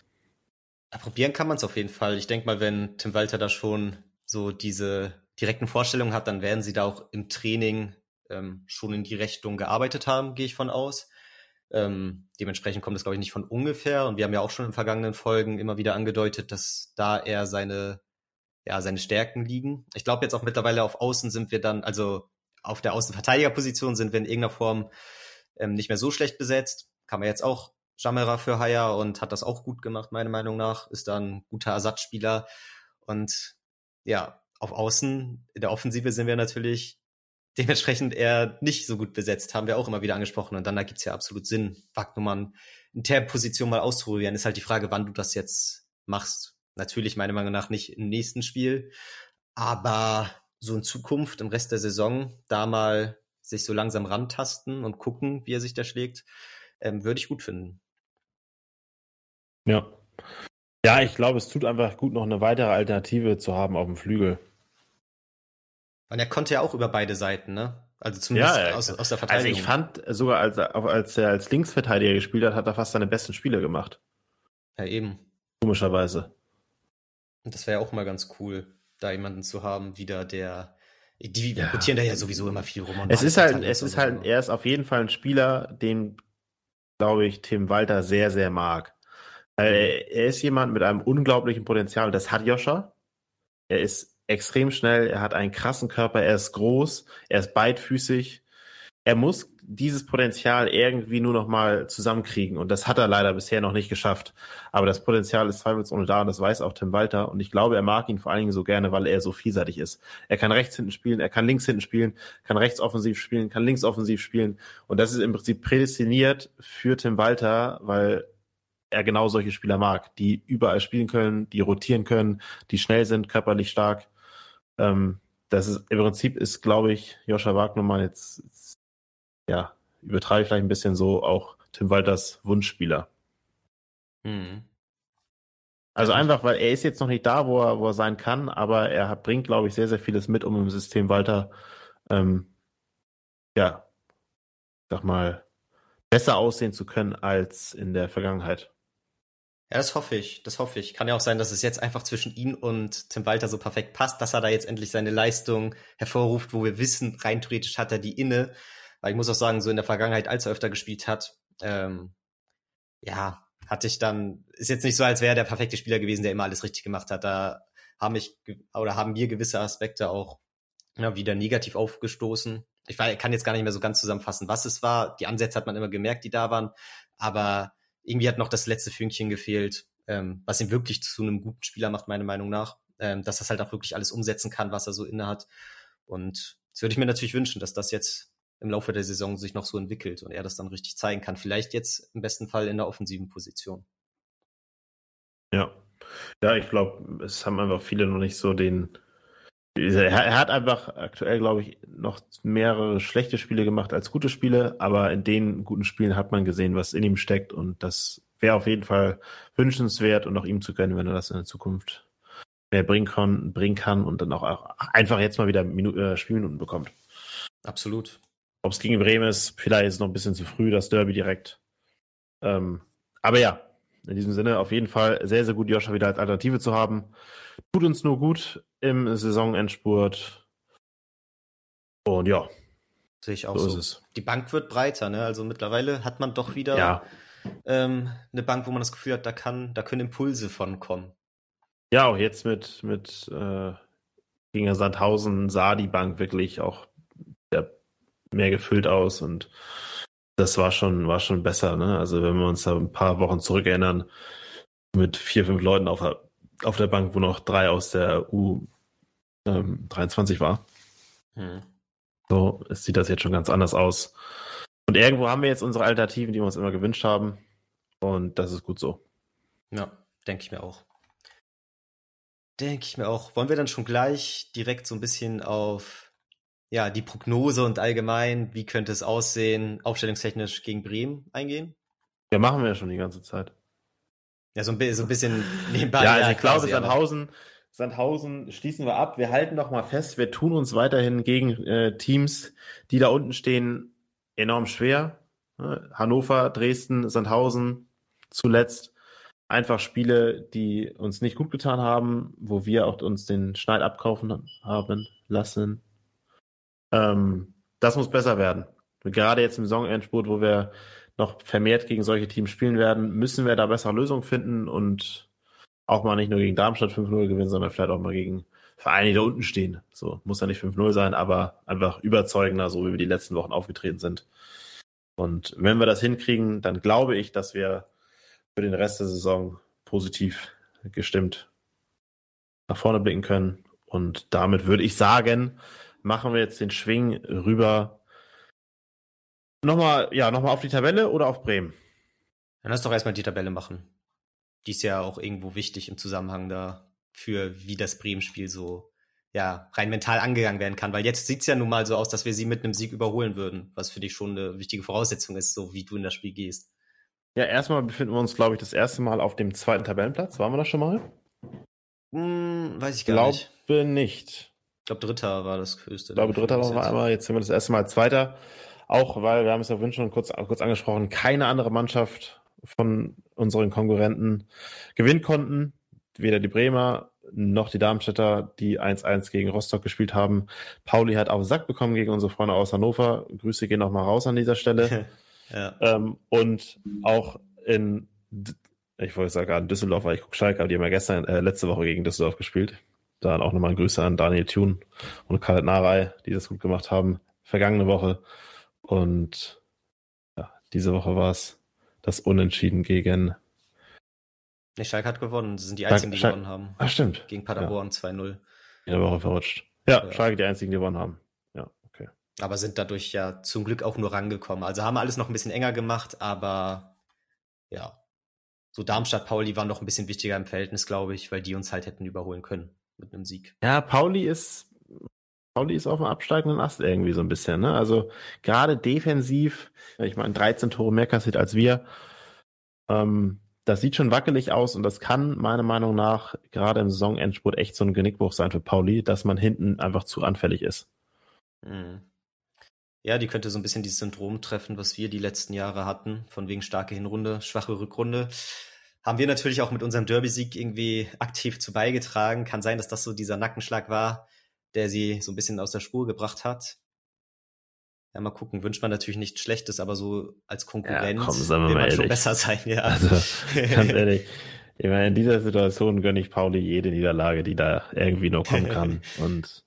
S2: Ja, probieren kann man es auf jeden Fall. Ich denke mal, wenn Tim Walter da schon so diese direkten Vorstellungen hat, dann werden sie da auch im Training ähm, schon in die Richtung gearbeitet haben, gehe ich von aus. Ähm, dementsprechend kommt es, glaube ich, nicht von ungefähr. Und wir haben ja auch schon in vergangenen Folgen immer wieder angedeutet, dass da er seine, ja, seine Stärken liegen. Ich glaube jetzt auch mittlerweile auf Außen sind wir dann, also auf der Außenverteidigerposition sind wir in irgendeiner Form ähm, nicht mehr so schlecht besetzt. Kann man jetzt auch Jamera für Haya und hat das auch gut gemacht, meiner Meinung nach. Ist da ein guter Ersatzspieler. Und ja, auf Außen, in der Offensive sind wir natürlich dementsprechend eher nicht so gut besetzt, haben wir auch immer wieder angesprochen. Und dann da gibt's ja absolut Sinn, Wagnumann in der Position mal auszuprobieren. Ist halt die Frage, wann du das jetzt machst. Natürlich meiner Meinung nach nicht im nächsten Spiel, aber so in Zukunft, im Rest der Saison, da mal sich so langsam rantasten und gucken, wie er sich da schlägt, ähm, würde ich gut finden.
S1: Ja. Ja, ich glaube, es tut einfach gut, noch eine weitere Alternative zu haben auf dem Flügel.
S2: Und er konnte ja auch über beide Seiten, ne? Also zumindest ja, aus, aus der Verteidigung.
S1: Also ich fand sogar, als, als er als Linksverteidiger gespielt hat, hat er fast seine besten Spiele gemacht.
S2: Ja, eben.
S1: Komischerweise.
S2: Und das wäre ja auch mal ganz cool, da jemanden zu haben, wieder der. Die ja. rotieren da ja sowieso immer viel rum.
S1: es ist halt, es ist halt, er ist auf jeden Fall ein Spieler, den, glaube ich, Tim Walter sehr, sehr mag. Mhm. er, er ist jemand mit einem unglaublichen Potenzial. Das hat Joscha. Er ist extrem schnell, er hat einen krassen Körper, er ist groß, er ist beidfüßig. Er muss dieses Potenzial irgendwie nur noch mal zusammenkriegen und das hat er leider bisher noch nicht geschafft. Aber das Potenzial ist zweifelsohne da und das weiß auch Tim Walter und ich glaube, er mag ihn vor allen Dingen so gerne, weil er so vielseitig ist. Er kann rechts hinten spielen, er kann links hinten spielen, kann rechts offensiv spielen, kann links offensiv spielen und das ist im Prinzip prädestiniert für Tim Walter, weil er genau solche Spieler mag, die überall spielen können, die rotieren können, die schnell sind, körperlich stark ähm, das ist im Prinzip ist, glaube ich, Joscha Wagnermann jetzt, jetzt ja, übertreibe ich vielleicht ein bisschen so auch Tim Walters Wunschspieler. Mhm. Also einfach, weil er ist jetzt noch nicht da, wo er, wo er sein kann, aber er bringt, glaube ich, sehr, sehr vieles mit, um im System Walter, ähm, ja, sag mal, besser aussehen zu können als in der Vergangenheit.
S2: Ja, das hoffe ich. Das hoffe ich. Kann ja auch sein, dass es jetzt einfach zwischen ihn und Tim Walter so perfekt passt, dass er da jetzt endlich seine Leistung hervorruft, wo wir wissen, rein theoretisch hat er die inne. Weil ich muss auch sagen, so in der Vergangenheit, als er öfter gespielt hat, ähm, ja, hatte ich dann, ist jetzt nicht so, als wäre er der perfekte Spieler gewesen, der immer alles richtig gemacht hat. Da haben ich oder haben wir gewisse Aspekte auch ja, wieder negativ aufgestoßen. Ich kann jetzt gar nicht mehr so ganz zusammenfassen, was es war. Die Ansätze hat man immer gemerkt, die da waren. Aber irgendwie hat noch das letzte Fünkchen gefehlt, ähm, was ihn wirklich zu einem guten Spieler macht, meiner Meinung nach. Ähm, dass das halt auch wirklich alles umsetzen kann, was er so inne hat. Und das würde ich mir natürlich wünschen, dass das jetzt im Laufe der Saison sich noch so entwickelt und er das dann richtig zeigen kann. Vielleicht jetzt im besten Fall in der offensiven Position.
S1: Ja. Ja, ich glaube, es haben einfach viele noch nicht so den, er hat einfach aktuell, glaube ich, noch mehrere schlechte Spiele gemacht als gute Spiele, aber in den guten Spielen hat man gesehen, was in ihm steckt und das wäre auf jeden Fall wünschenswert und auch ihm zu gönnen, wenn er das in der Zukunft mehr bringen kann, bringen kann und dann auch einfach jetzt mal wieder Minu äh, Spielminuten bekommt.
S2: Absolut.
S1: Ob es gegen Bremen ist, vielleicht ist es noch ein bisschen zu früh, das Derby direkt. Ähm, aber ja, in diesem Sinne auf jeden Fall sehr, sehr gut, Joscha wieder als Alternative zu haben. Tut uns nur gut im Saisonendspurt. Und ja.
S2: Sehe ich auch so. so. es. Die Bank wird breiter, ne? Also mittlerweile hat man doch wieder ja. ähm, eine Bank, wo man das Gefühl hat, da kann, da können Impulse von kommen.
S1: Ja, auch jetzt mit, mit äh, gegen Sandhausen sah die Bank wirklich auch ja, mehr gefüllt aus und das war schon, war schon besser. Ne? Also wenn wir uns da ein paar Wochen zurückerinnern, mit vier, fünf Leuten auf der, auf der Bank, wo noch drei aus der U23 ähm, war. Hm. So sieht das jetzt schon ganz anders aus. Und irgendwo haben wir jetzt unsere Alternativen, die wir uns immer gewünscht haben. Und das ist gut so.
S2: Ja, denke ich mir auch. Denke ich mir auch. Wollen wir dann schon gleich direkt so ein bisschen auf ja, die Prognose und allgemein, wie könnte es aussehen, aufstellungstechnisch gegen Bremen eingehen?
S1: Ja, machen wir ja schon die ganze Zeit.
S2: Ja, so ein, so ein bisschen nebenbei.
S1: ja, also ich glaube, Sandhausen, Sandhausen schließen wir ab. Wir halten noch mal fest, wir tun uns weiterhin gegen äh, Teams, die da unten stehen, enorm schwer. Hannover, Dresden, Sandhausen zuletzt einfach Spiele, die uns nicht gut getan haben, wo wir auch uns den Schneid abkaufen haben lassen. Ähm, das muss besser werden. Gerade jetzt im Saisonendspurt, wo wir noch vermehrt gegen solche Teams spielen werden, müssen wir da bessere Lösungen finden und auch mal nicht nur gegen Darmstadt 5-0 gewinnen, sondern vielleicht auch mal gegen Vereine, die da unten stehen. So, muss ja nicht 5-0 sein, aber einfach überzeugender, so wie wir die letzten Wochen aufgetreten sind. Und wenn wir das hinkriegen, dann glaube ich, dass wir für den Rest der Saison positiv gestimmt nach vorne blicken können. Und damit würde ich sagen, machen wir jetzt den Schwing rüber. Nochmal, ja, nochmal auf die Tabelle oder auf Bremen?
S2: Dann lass doch erstmal die Tabelle machen. Die ist ja auch irgendwo wichtig im Zusammenhang da für wie das Bremen-Spiel so ja, rein mental angegangen werden kann. Weil jetzt sieht es ja nun mal so aus, dass wir sie mit einem Sieg überholen würden, was für dich schon eine wichtige Voraussetzung ist, so wie du in das Spiel gehst.
S1: Ja, erstmal befinden wir uns, glaube ich, das erste Mal auf dem zweiten Tabellenplatz. Waren wir das schon mal?
S2: Hm, weiß ich gar
S1: glaube
S2: nicht.
S1: Glaube nicht.
S2: Ich glaube, Dritter war das höchste.
S1: Ich glaube, Dritter war wir einmal. Jetzt sind wir das erste Mal Zweiter. Auch weil, wir haben es ja vorhin schon kurz, kurz angesprochen, keine andere Mannschaft von unseren Konkurrenten gewinnen konnten. Weder die Bremer noch die Darmstädter, die 1-1 gegen Rostock gespielt haben. Pauli hat auf den Sack bekommen gehen unsere Freunde aus Hannover. Grüße gehen nochmal raus an dieser Stelle. ja. ähm, und auch in, ich wollte sagen, in Düsseldorf, weil ich gucke Schalke, aber die haben ja gestern, äh, letzte Woche gegen Düsseldorf gespielt. Da auch nochmal Grüße an Daniel Thun und Karl Narei, die das gut gemacht haben, vergangene Woche. Und ja, diese Woche war es das Unentschieden gegen
S2: Nee, Schalke hat gewonnen. Sie sind die einzigen, die Schalke. gewonnen haben.
S1: Ach, stimmt.
S2: Gegen Paderborn ja. 2-0.
S1: In der Woche verrutscht. Ja, ja, Schalke die einzigen, die gewonnen haben. Ja, okay.
S2: Aber sind dadurch ja zum Glück auch nur rangekommen. Also haben alles noch ein bisschen enger gemacht, aber ja. So Darmstadt, Pauli waren noch ein bisschen wichtiger im Verhältnis, glaube ich, weil die uns halt hätten überholen können mit einem Sieg.
S1: Ja, Pauli ist, Pauli ist auf dem absteigenden Ast irgendwie so ein bisschen, ne? Also gerade defensiv, ich meine, 13 Tore mehr kassiert als wir. Ähm, das sieht schon wackelig aus und das kann meiner Meinung nach gerade im Saisonendspurt echt so ein Genickbruch sein für Pauli, dass man hinten einfach zu anfällig ist.
S2: Mhm. Ja, die könnte so ein bisschen dieses Syndrom treffen, was wir die letzten Jahre hatten, von wegen starke Hinrunde, schwache Rückrunde. Haben wir natürlich auch mit unserem Derby-Sieg irgendwie aktiv zu beigetragen. Kann sein, dass das so dieser Nackenschlag war, der sie so ein bisschen aus der Spur gebracht hat. Ja, mal gucken, wünscht man natürlich nichts Schlechtes, aber so als Konkurrent
S1: ja, komm, will man
S2: ehrlich.
S1: schon
S2: besser sein, ja.
S1: Also, ganz ehrlich, ich meine, in dieser Situation gönne ich Pauli jede Niederlage, die da irgendwie nur kommen kann. und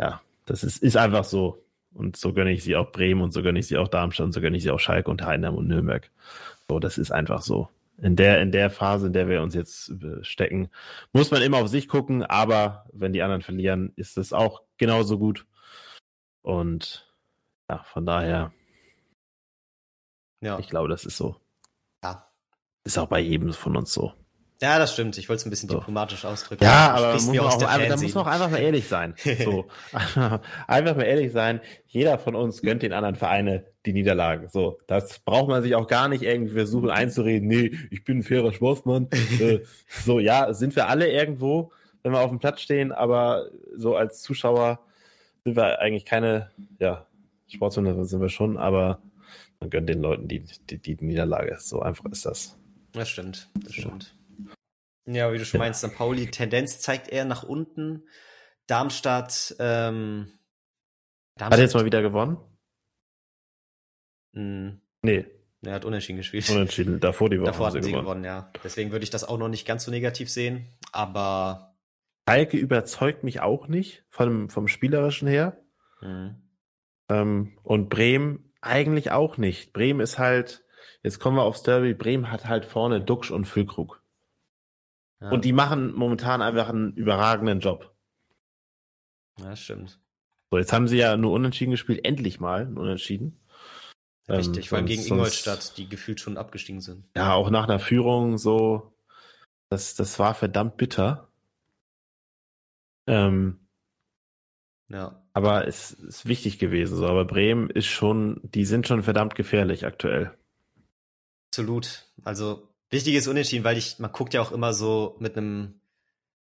S1: ja, das ist, ist einfach so. Und so gönne ich sie auch Bremen und so gönne ich sie auch Darmstadt und so gönne ich sie auch Schalke und Heidenheim und Nürnberg. So, das ist einfach so. In der, in der Phase, in der wir uns jetzt stecken, muss man immer auf sich gucken, aber wenn die anderen verlieren, ist es auch genauso gut. Und ja, von daher. Ja. Ich glaube, das ist so.
S2: Ja.
S1: Ist auch bei jedem von uns so.
S2: Ja, das stimmt. Ich wollte es ein bisschen so. diplomatisch ausdrücken.
S1: Ja, aber muss man auch, einfach, da muss man auch einfach mal ehrlich sein. So. einfach mal ehrlich sein. Jeder von uns gönnt den anderen Vereine die Niederlage. So. Das braucht man sich auch gar nicht irgendwie versuchen einzureden. Nee, ich bin ein fairer Sportsmann. Äh, so, ja, sind wir alle irgendwo, wenn wir auf dem Platz stehen, aber so als Zuschauer sind wir eigentlich keine, ja, Sportsmänner sind wir schon, aber man gönnt den Leuten die, die, die Niederlage. So einfach ist das.
S2: Das stimmt, das stimmt. Ja, wie du schon meinst, St. Pauli, Tendenz zeigt eher nach unten. Darmstadt, ähm,
S1: Darmstadt hat jetzt mal wieder gewonnen?
S2: Mh, hm.
S1: nee.
S2: Er hat unentschieden gespielt.
S1: Unentschieden, davor die Woche.
S2: Davor hatten sie gewonnen. gewonnen, ja. Deswegen würde ich das auch noch nicht ganz so negativ sehen, aber.
S1: Schalke überzeugt mich auch nicht, vom, vom Spielerischen her. Mhm. Ähm, und Bremen eigentlich auch nicht. Bremen ist halt, jetzt kommen wir aufs Derby, Bremen hat halt vorne Duxch und Füllkrug. Ja. Und die machen momentan einfach einen überragenden Job.
S2: Ja, stimmt.
S1: So, jetzt haben sie ja nur unentschieden gespielt, endlich mal unentschieden.
S2: Richtig, ähm, vor allem gegen Ingolstadt, die gefühlt schon abgestiegen sind.
S1: Ja, auch nach einer Führung so, das, das war verdammt bitter. Ähm, ja. Aber es ist wichtig gewesen, so. Aber Bremen ist schon, die sind schon verdammt gefährlich aktuell.
S2: Absolut. Also, wichtiges Unentschieden, weil ich, man guckt ja auch immer so mit einem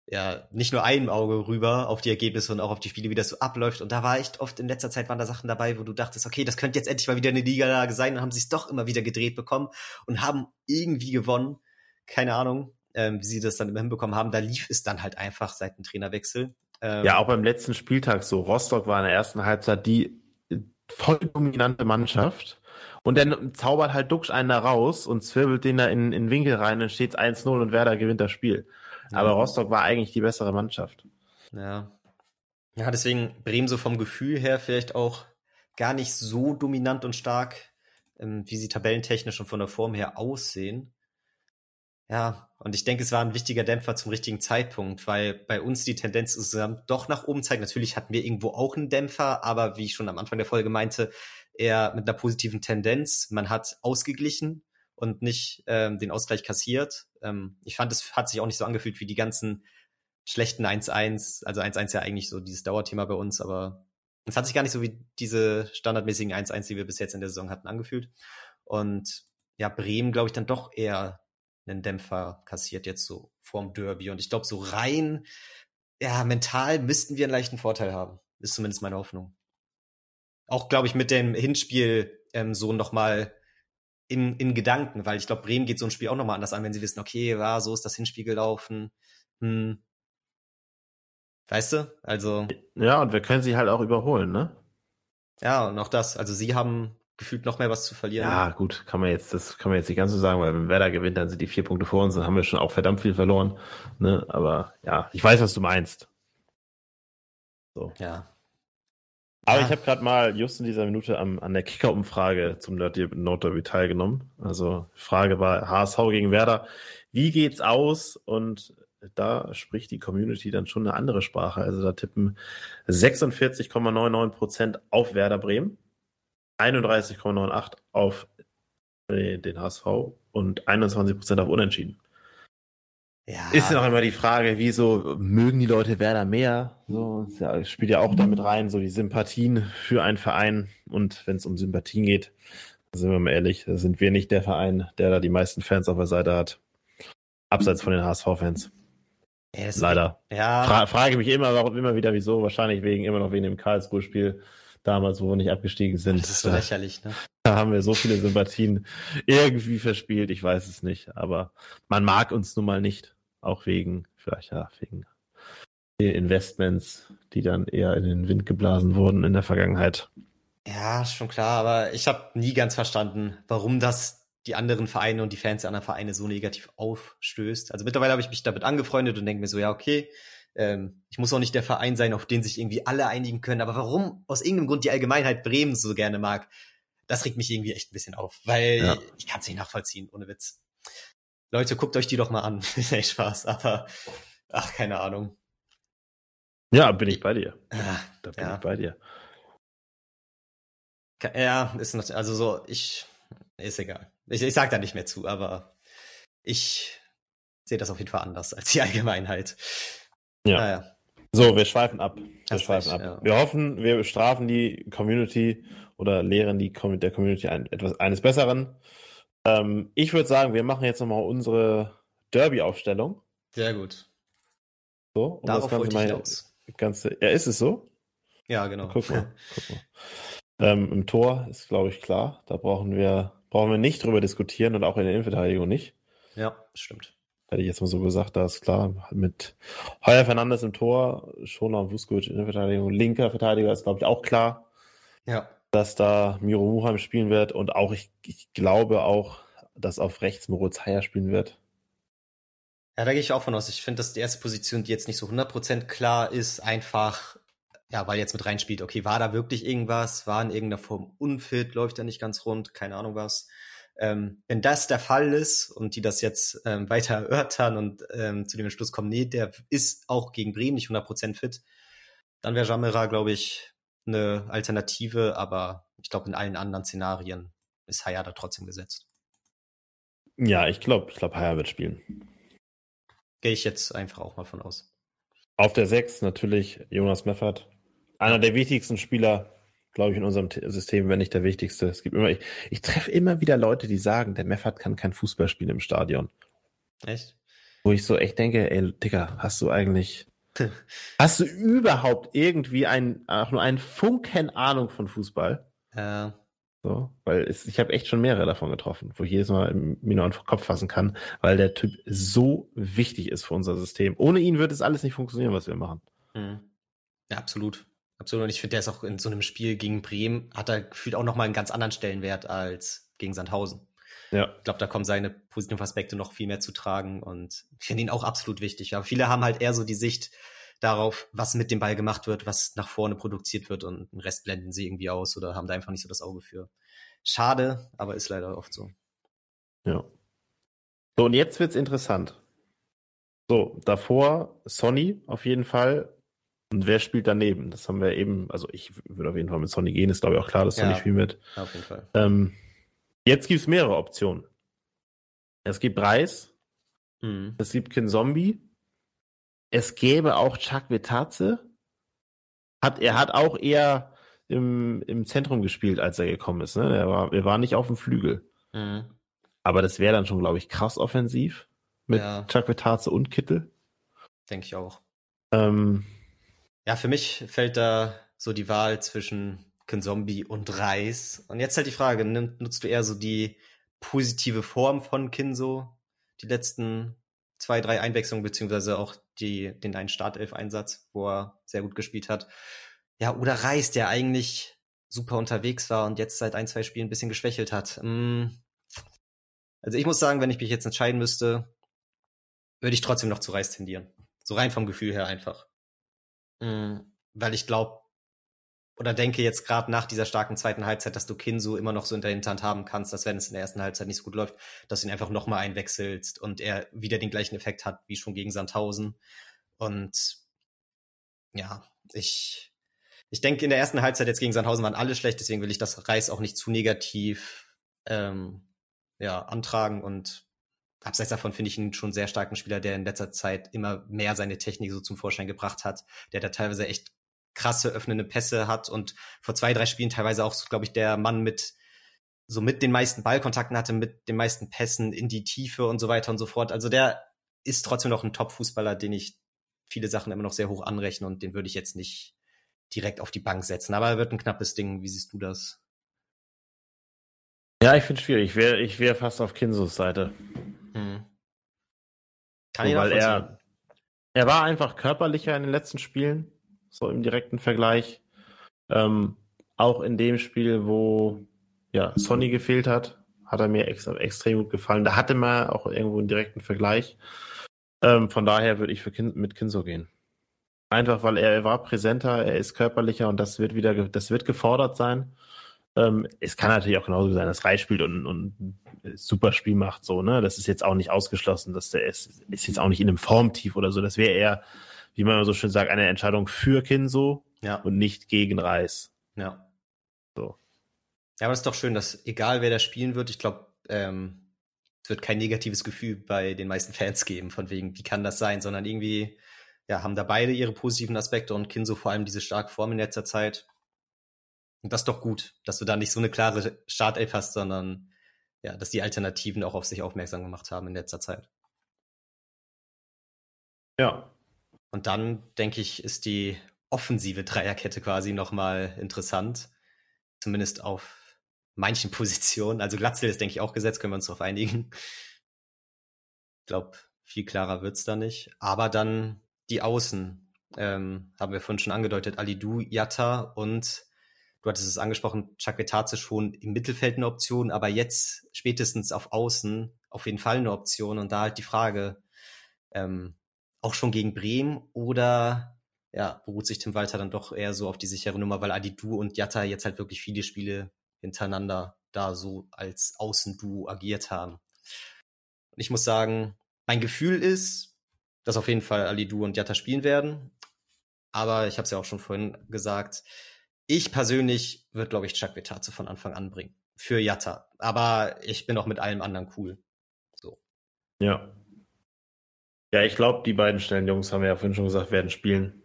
S2: ja, nicht nur einem Auge rüber auf die Ergebnisse und auch auf die Spiele, wie das so abläuft. Und da war echt oft in letzter Zeit waren da Sachen dabei, wo du dachtest, okay, das könnte jetzt endlich mal wieder eine Liga sein. Dann haben sie es doch immer wieder gedreht bekommen und haben irgendwie gewonnen. Keine Ahnung, ähm, wie sie das dann immer hinbekommen haben. Da lief es dann halt einfach seit dem Trainerwechsel.
S1: Ähm, ja, auch beim letzten Spieltag so. Rostock war in der ersten Halbzeit die voll dominante Mannschaft. Und dann zaubert halt Duxch einen da raus und zwirbelt den da in, in Winkel rein, dann steht 1-0 und Werder gewinnt das Spiel. Aber Rostock war eigentlich die bessere Mannschaft.
S2: Ja. Ja, deswegen Bremen so vom Gefühl her vielleicht auch gar nicht so dominant und stark, ähm, wie sie tabellentechnisch und von der Form her aussehen. Ja, und ich denke, es war ein wichtiger Dämpfer zum richtigen Zeitpunkt, weil bei uns die Tendenz insgesamt doch nach oben zeigt. Natürlich hatten wir irgendwo auch einen Dämpfer, aber wie ich schon am Anfang der Folge meinte, eher mit einer positiven Tendenz. Man hat ausgeglichen und nicht ähm, den Ausgleich kassiert. Ähm, ich fand, es hat sich auch nicht so angefühlt wie die ganzen schlechten 1-1. Also 1-1 ja eigentlich so dieses Dauerthema bei uns, aber es hat sich gar nicht so wie diese standardmäßigen 1-1, die wir bis jetzt in der Saison hatten, angefühlt. Und ja, Bremen, glaube ich, dann doch eher einen Dämpfer kassiert jetzt so vorm Derby. Und ich glaube, so rein, ja, mental müssten wir einen leichten Vorteil haben. Ist zumindest meine Hoffnung. Auch, glaube ich, mit dem Hinspiel ähm, so nochmal in, in Gedanken, weil ich glaube, Bremen geht so ein Spiel auch nochmal anders an, wenn sie wissen, okay, ja, so ist das Hinspiel gelaufen. Hm. Weißt du? Also.
S1: Ja, und wir können sie halt auch überholen, ne?
S2: Ja, und auch das. Also sie haben gefühlt noch mehr was zu verlieren.
S1: Ja, gut, kann man jetzt, das kann man jetzt nicht ganz so sagen, weil wenn Werder gewinnt, dann sind die vier Punkte vor uns, dann haben wir schon auch verdammt viel verloren. Ne? Aber ja, ich weiß, was du meinst.
S2: So. Ja.
S1: Aber ja. ich habe gerade mal just in dieser Minute am, an der Kicker-Umfrage zum Nordderby teilgenommen. Also Frage war HSV gegen Werder. Wie geht's aus? Und da spricht die Community dann schon eine andere Sprache. Also da tippen 46,99 Prozent auf Werder Bremen, 31,98 auf den HSV und 21 Prozent auf Unentschieden. Ja. Ist ja auch immer die Frage, wieso mögen die Leute Werder mehr? So, ja, spielt ja auch damit rein, so die Sympathien für einen Verein. Und wenn es um Sympathien geht, sind wir mal ehrlich, sind wir nicht der Verein, der da die meisten Fans auf der Seite hat. Abseits von den HSV-Fans. Ja, Leider. Ja. Fra frage mich immer, warum immer wieder, wieso. Wahrscheinlich wegen immer noch wegen dem Karlsruhe-Spiel damals, wo wir nicht abgestiegen sind.
S2: Das ist so lächerlich, ne?
S1: Da haben wir so viele Sympathien irgendwie verspielt, ich weiß es nicht. Aber man mag uns nun mal nicht. Auch wegen, vielleicht ja, wegen Investments, die dann eher in den Wind geblasen wurden in der Vergangenheit.
S2: Ja, schon klar, aber ich habe nie ganz verstanden, warum das die anderen Vereine und die Fans der anderen Vereine so negativ aufstößt. Also mittlerweile habe ich mich damit angefreundet und denke mir so, ja, okay, ähm, ich muss auch nicht der Verein sein, auf den sich irgendwie alle einigen können, aber warum aus irgendeinem Grund die Allgemeinheit Bremen so gerne mag, das regt mich irgendwie echt ein bisschen auf, weil ja. ich kann es nicht nachvollziehen, ohne Witz. Leute, guckt euch die doch mal an. nee, Spaß, aber ach, keine Ahnung.
S1: Ja, bin ich bei dir.
S2: Ah,
S1: da bin ja. ich bei dir.
S2: Ja, ist noch, also so, ich, ist egal. Ich, ich sag da nicht mehr zu, aber ich sehe das auf jeden Fall anders als die Allgemeinheit.
S1: Ja. Naja. So, wir schweifen ab. Wir schweifen ab. Ja. Wir hoffen, wir strafen die Community oder lehren die der Community ein, etwas eines Besseren. Ähm, ich würde sagen, wir machen jetzt nochmal unsere Derby-Aufstellung.
S2: Sehr gut.
S1: So, um Darauf das Ganze mal ganze, ja, ist es so?
S2: Ja, genau.
S1: Guck mal, guck mal. Ähm, Im Tor ist, glaube ich, klar. Da brauchen wir, brauchen wir nicht drüber diskutieren und auch in der Innenverteidigung nicht.
S2: Ja, stimmt.
S1: Hätte ich jetzt mal so gesagt, da ist klar. Mit Heuer Fernandes im Tor, Schoner und Vuskovic in der Verteidigung. Linker Verteidiger ist, glaube ich, auch klar.
S2: Ja.
S1: Dass da Miro Muheim spielen wird und auch, ich, ich glaube auch, dass auf rechts Moritz Heyer spielen wird.
S2: Ja, da gehe ich auch von aus. Ich finde, dass die erste Position, die jetzt nicht so 100% klar ist, einfach, ja, weil jetzt mit reinspielt, okay, war da wirklich irgendwas? War in irgendeiner Form unfit? Läuft er nicht ganz rund? Keine Ahnung was. Ähm, wenn das der Fall ist und die das jetzt ähm, weiter erörtern und ähm, zu dem Entschluss kommen, nee, der ist auch gegen Bremen nicht 100% fit, dann wäre Jamera, glaube ich, eine Alternative, aber ich glaube, in allen anderen Szenarien ist Haya da trotzdem gesetzt.
S1: Ja, ich glaube, ich glaube, Haya wird spielen.
S2: Gehe ich jetzt einfach auch mal von aus.
S1: Auf der 6 natürlich Jonas Meffert. Einer der wichtigsten Spieler glaube ich, in unserem System, wenn nicht der wichtigste. Es gibt immer, ich, ich treffe immer wieder Leute, die sagen, der Meffert kann kein Fußball spielen im Stadion.
S2: Echt?
S1: Wo ich so echt denke, ey, Digga, hast du eigentlich, hast du überhaupt irgendwie ein, auch nur einen Funken Ahnung von Fußball?
S2: Ja.
S1: So, weil es, ich habe echt schon mehrere davon getroffen, wo ich jedes Mal mir nur einen Kopf fassen kann, weil der Typ so wichtig ist für unser System. Ohne ihn wird es alles nicht funktionieren, was wir machen.
S2: Mhm. Ja, absolut. Absolut. Und ich finde, der ist auch in so einem Spiel gegen Bremen, hat er gefühlt auch nochmal einen ganz anderen Stellenwert als gegen Sandhausen.
S1: Ja.
S2: Ich glaube, da kommen seine positiven Aspekte noch viel mehr zu tragen und ich finde ihn auch absolut wichtig. Aber viele haben halt eher so die Sicht darauf, was mit dem Ball gemacht wird, was nach vorne produziert wird und den Rest blenden sie irgendwie aus oder haben da einfach nicht so das Auge für. Schade, aber ist leider oft so.
S1: Ja. So, und jetzt wird's interessant. So, davor Sonny auf jeden Fall und wer spielt daneben? Das haben wir eben, also ich würde auf jeden Fall mit Sonny gehen, ist glaube ich auch klar, dass Sonny ja, spielen wird.
S2: Auf jeden Fall.
S1: Ähm, jetzt gibt es mehrere Optionen. Es gibt Reis,
S2: mhm.
S1: es gibt Kin Zombie, es gäbe auch Chuck Vetaze. Hat, er hat auch eher im, im Zentrum gespielt, als er gekommen ist. Ne? Er, war, er war nicht auf dem Flügel.
S2: Mhm.
S1: Aber das wäre dann schon, glaube ich, krass offensiv mit ja. Chuck Vetaze und Kittel.
S2: Denke ich auch.
S1: Ähm,
S2: ja, für mich fällt da so die Wahl zwischen Kinzombie und Reis. Und jetzt halt die Frage, nutzt du eher so die positive Form von Kinso, die letzten zwei, drei Einwechslungen, beziehungsweise auch die, den einen Startelf-Einsatz, wo er sehr gut gespielt hat. Ja, oder Reis, der eigentlich super unterwegs war und jetzt seit ein, zwei Spielen ein bisschen geschwächelt hat. Hm. Also ich muss sagen, wenn ich mich jetzt entscheiden müsste, würde ich trotzdem noch zu Reis tendieren. So rein vom Gefühl her einfach. Mhm. Weil ich glaube oder denke jetzt gerade nach dieser starken zweiten Halbzeit, dass du Kinsu immer noch so in der Hinterhand haben kannst, dass wenn es in der ersten Halbzeit nicht so gut läuft, dass du ihn einfach nochmal einwechselst und er wieder den gleichen Effekt hat wie schon gegen Sandhausen. Und ja, ich, ich denke, in der ersten Halbzeit jetzt gegen Sandhausen waren alle schlecht, deswegen will ich das Reis auch nicht zu negativ ähm, ja, antragen und abseits davon finde ich ihn schon sehr starken Spieler, der in letzter Zeit immer mehr seine Technik so zum Vorschein gebracht hat, der da teilweise echt krasse öffnende Pässe hat und vor zwei, drei Spielen teilweise auch, glaube ich, der Mann mit so mit den meisten Ballkontakten hatte, mit den meisten Pässen in die Tiefe und so weiter und so fort. Also der ist trotzdem noch ein Top-Fußballer, den ich viele Sachen immer noch sehr hoch anrechne und den würde ich jetzt nicht direkt auf die Bank setzen. Aber er wird ein knappes Ding. Wie siehst du das?
S1: Ja, ich finde es schwierig. Ich wäre ich wär fast auf Kinsos Seite. Kann so, weil er, er war einfach körperlicher in den letzten Spielen, so im direkten Vergleich. Ähm, auch in dem Spiel, wo ja, Sonny gefehlt hat, hat er mir ex extrem gut gefallen. Da hatte man auch irgendwo einen direkten Vergleich. Ähm, von daher würde ich für kind mit Kinso gehen. Einfach weil er, er war präsenter, er ist körperlicher und das wird wieder, das wird gefordert sein. Ähm, es kann natürlich auch genauso sein, dass Reis spielt und, und super Spiel macht, so, ne? Das ist jetzt auch nicht ausgeschlossen, dass der ist, ist jetzt auch nicht in einem Formtief oder so. Das wäre eher, wie man so schön sagt, eine Entscheidung für Kinso
S2: ja.
S1: und nicht gegen Reis.
S2: Ja.
S1: So.
S2: Ja, aber es ist doch schön, dass egal wer da spielen wird, ich glaube, ähm, es wird kein negatives Gefühl bei den meisten Fans geben, von wegen, wie kann das sein, sondern irgendwie, ja, haben da beide ihre positiven Aspekte und Kinso vor allem diese starke Form in letzter Zeit. Und das ist doch gut, dass du da nicht so eine klare Startelf hast, sondern ja, dass die Alternativen auch auf sich aufmerksam gemacht haben in letzter Zeit.
S1: Ja.
S2: Und dann, denke ich, ist die offensive Dreierkette quasi nochmal interessant. Zumindest auf manchen Positionen. Also Glatzel ist, denke ich, auch gesetzt, können wir uns darauf einigen. Ich glaube, viel klarer wird's da nicht. Aber dann die Außen, ähm, haben wir vorhin schon angedeutet, Alidu, Yatta und du hattest es angesprochen, Chakwetaze schon im Mittelfeld eine Option, aber jetzt spätestens auf Außen auf jeden Fall eine Option. Und da halt die Frage, ähm, auch schon gegen Bremen oder ja, beruht sich Tim Walter dann doch eher so auf die sichere Nummer, weil Adidu und Jatta jetzt halt wirklich viele Spiele hintereinander da so als Außenduo agiert haben. Und ich muss sagen, mein Gefühl ist, dass auf jeden Fall Alidu und Jatta spielen werden. Aber ich habe es ja auch schon vorhin gesagt, ich persönlich würde, glaube ich, Chuck Vetaze von Anfang an bringen. Für Jatta. Aber ich bin auch mit allem anderen cool. So.
S1: Ja. Ja, ich glaube, die beiden schnellen Jungs haben wir ja vorhin schon gesagt, werden spielen.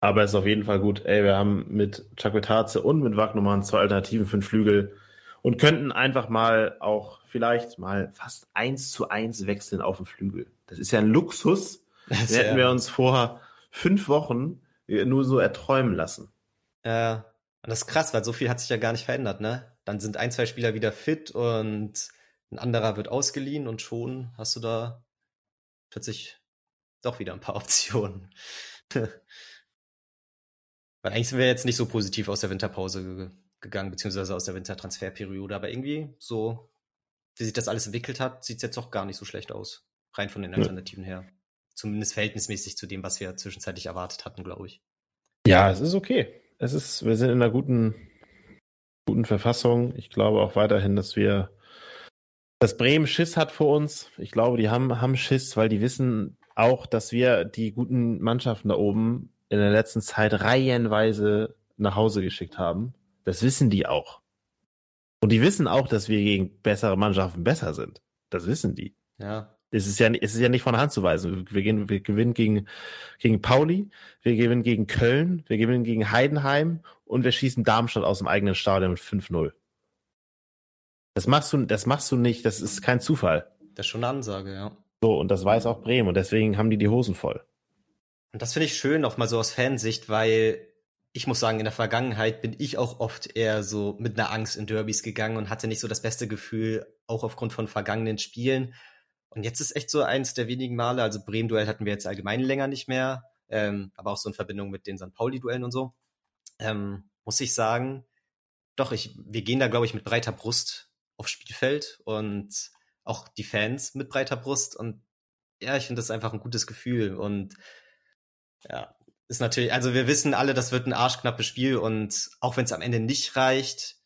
S1: Aber es ist auf jeden Fall gut. Ey, wir haben mit Chakwetaze und mit Wagnumann zwei Alternativen für den Flügel und könnten einfach mal auch vielleicht mal fast eins zu eins wechseln auf dem Flügel. Das ist ja ein Luxus. Das Den hätten wir uns vor fünf Wochen nur so erträumen lassen.
S2: Ja, und das ist krass, weil so viel hat sich ja gar nicht verändert, ne? Dann sind ein, zwei Spieler wieder fit und ein anderer wird ausgeliehen und schon hast du da plötzlich doch wieder ein paar Optionen. Weil eigentlich sind wir jetzt nicht so positiv aus der Winterpause gegangen, beziehungsweise aus der Wintertransferperiode, aber irgendwie so, wie sich das alles entwickelt hat, sieht es jetzt doch gar nicht so schlecht aus. Rein von den Alternativen her. Zumindest verhältnismäßig zu dem, was wir zwischenzeitlich erwartet hatten, glaube ich.
S1: Ja, es ist okay. Es ist, wir sind in einer guten, guten Verfassung. Ich glaube auch weiterhin, dass wir, dass Bremen Schiss hat vor uns. Ich glaube, die haben, haben Schiss, weil die wissen auch, dass wir die guten Mannschaften da oben in der letzten Zeit reihenweise nach Hause geschickt haben. Das wissen die auch. Und die wissen auch, dass wir gegen bessere Mannschaften besser sind. Das wissen die.
S2: Ja.
S1: Es ist ja, es ist ja nicht von der Hand zu weisen. Wir, gehen, wir gewinnen gegen, gegen Pauli, wir gewinnen gegen Köln, wir gewinnen gegen Heidenheim und wir schießen Darmstadt aus dem eigenen Stadion mit 5-0. Das machst du, das machst du nicht, das ist kein Zufall.
S2: Das ist schon eine Ansage, ja.
S1: So, und das weiß auch Bremen und deswegen haben die die Hosen voll.
S2: Und das finde ich schön, auch mal so aus Fansicht, weil ich muss sagen, in der Vergangenheit bin ich auch oft eher so mit einer Angst in Derbys gegangen und hatte nicht so das beste Gefühl, auch aufgrund von vergangenen Spielen. Und jetzt ist echt so eins der wenigen Male, also Bremen-Duell hatten wir jetzt allgemein länger nicht mehr, ähm, aber auch so in Verbindung mit den St. Pauli-Duellen und so, ähm, muss ich sagen, doch, ich, wir gehen da, glaube ich, mit breiter Brust aufs Spielfeld und auch die Fans mit breiter Brust und ja, ich finde das einfach ein gutes Gefühl und ja, ist natürlich, also wir wissen alle, das wird ein arschknappes Spiel und auch wenn es am Ende nicht reicht,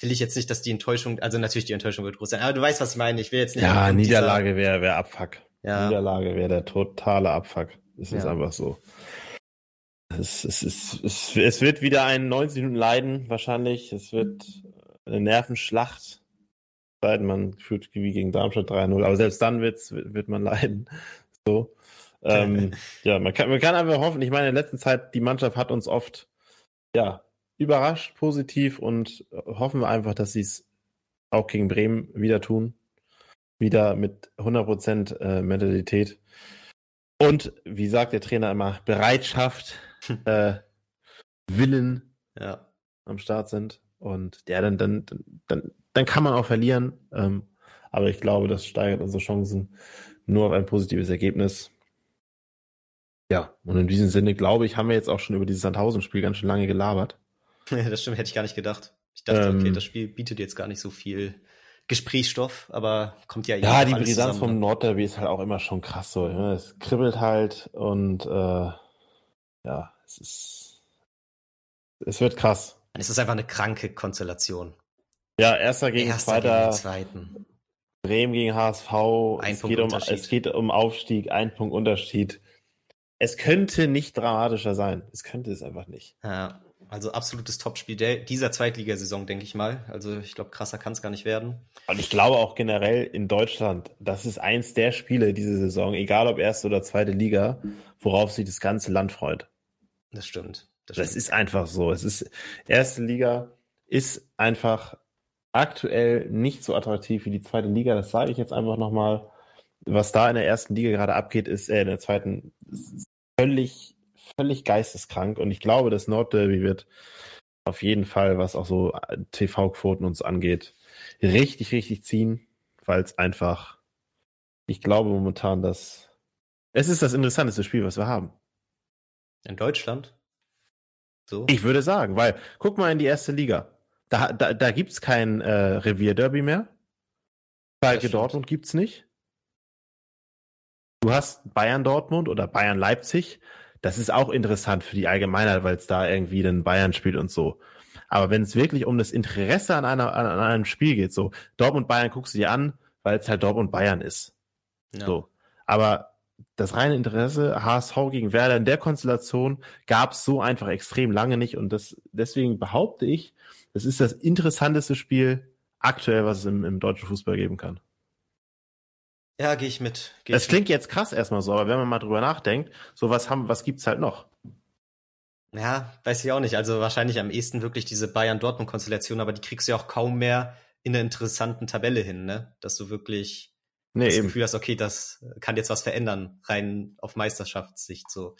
S2: will ich jetzt nicht, dass die Enttäuschung, also natürlich die Enttäuschung wird groß sein, aber du weißt, was ich meine. Ich will jetzt nicht.
S1: Ja, Niederlage wäre wär Abfuck. Ja. Niederlage wäre der totale Abfuck. Es ist ja. einfach so. Es, es, es, es, es wird wieder ein 90 Minuten Leiden, wahrscheinlich. Es wird eine Nervenschlacht. Man führt wie gegen Darmstadt 3-0, aber selbst dann wird's, wird man leiden. So ähm, ja, man kann, man kann einfach hoffen. Ich meine, in der letzten Zeit, die Mannschaft hat uns oft, ja, überrascht, positiv und hoffen wir einfach, dass sie es auch gegen Bremen wieder tun. Wieder mit 100% äh, Mentalität. Und, wie sagt der Trainer immer, Bereitschaft, äh, Willen
S2: ja.
S1: am Start sind. Und ja, dann, dann, dann, dann kann man auch verlieren. Ähm, aber ich glaube, das steigert unsere Chancen nur auf ein positives Ergebnis. Ja, und in diesem Sinne, glaube ich, haben wir jetzt auch schon über dieses Sandhausen-Spiel ganz schön lange gelabert.
S2: Das stimmt, hätte ich gar nicht gedacht. Ich dachte, ähm, okay, das Spiel bietet jetzt gar nicht so viel Gesprächsstoff, aber kommt ja
S1: Ja, die Brisanz vom ne? Nordderby ist halt auch immer schon krass so. Ne? Es kribbelt halt und äh, ja, es ist. Es wird krass.
S2: Es ist einfach eine kranke Konstellation.
S1: Ja, erster gegen erster zweiter. Gegen
S2: zweiten.
S1: Bremen gegen HSV. Ein es, Punkt geht um, es geht um Aufstieg, ein Punkt Unterschied es könnte nicht dramatischer sein. Es könnte es einfach nicht.
S2: Ja, also absolutes Topspiel dieser Zweitligasaison, denke ich mal. Also ich glaube, krasser kann es gar nicht werden.
S1: Und ich glaube auch generell in Deutschland, das ist eins der Spiele diese Saison, egal ob erste oder zweite Liga, worauf sich das ganze Land freut.
S2: Das stimmt.
S1: Das, das ist einfach so. Es ist erste Liga ist einfach aktuell nicht so attraktiv wie die zweite Liga. Das sage ich jetzt einfach nochmal was da in der ersten Liga gerade abgeht, ist äh, in der zweiten völlig, völlig geisteskrank. Und ich glaube, das Nordderby wird auf jeden Fall, was auch so äh, TV-Quoten uns angeht, richtig, richtig ziehen, weil es einfach, ich glaube momentan, dass es ist das interessanteste Spiel, was wir haben.
S2: In Deutschland?
S1: So. Ich würde sagen, weil guck mal in die erste Liga. Da, da, da gibt es kein äh, Revierderby mehr. Schalke Dortmund gibt es nicht. Du hast Bayern Dortmund oder Bayern Leipzig. Das ist auch interessant für die Allgemeinheit, weil es da irgendwie den Bayern spielt und so. Aber wenn es wirklich um das Interesse an, einer, an, an einem Spiel geht, so Dortmund Bayern guckst du dir an, weil es halt Dortmund Bayern ist. Ja. So. Aber das reine Interesse HSV gegen Werder in der Konstellation gab es so einfach extrem lange nicht und das deswegen behaupte ich, das ist das interessanteste Spiel aktuell, was es im, im deutschen Fußball geben kann.
S2: Ja, gehe ich mit.
S1: Geh das klingt mit. jetzt krass erstmal so, aber wenn man mal drüber nachdenkt, so was haben, was gibt's halt noch?
S2: Ja, weiß ich auch nicht. Also wahrscheinlich am ehesten wirklich diese Bayern-Dortmund-Konstellation, aber die kriegst du ja auch kaum mehr in einer interessanten Tabelle hin, ne? Dass du wirklich nee, das eben. Gefühl hast, okay, das kann jetzt was verändern, rein auf Meisterschaftssicht so.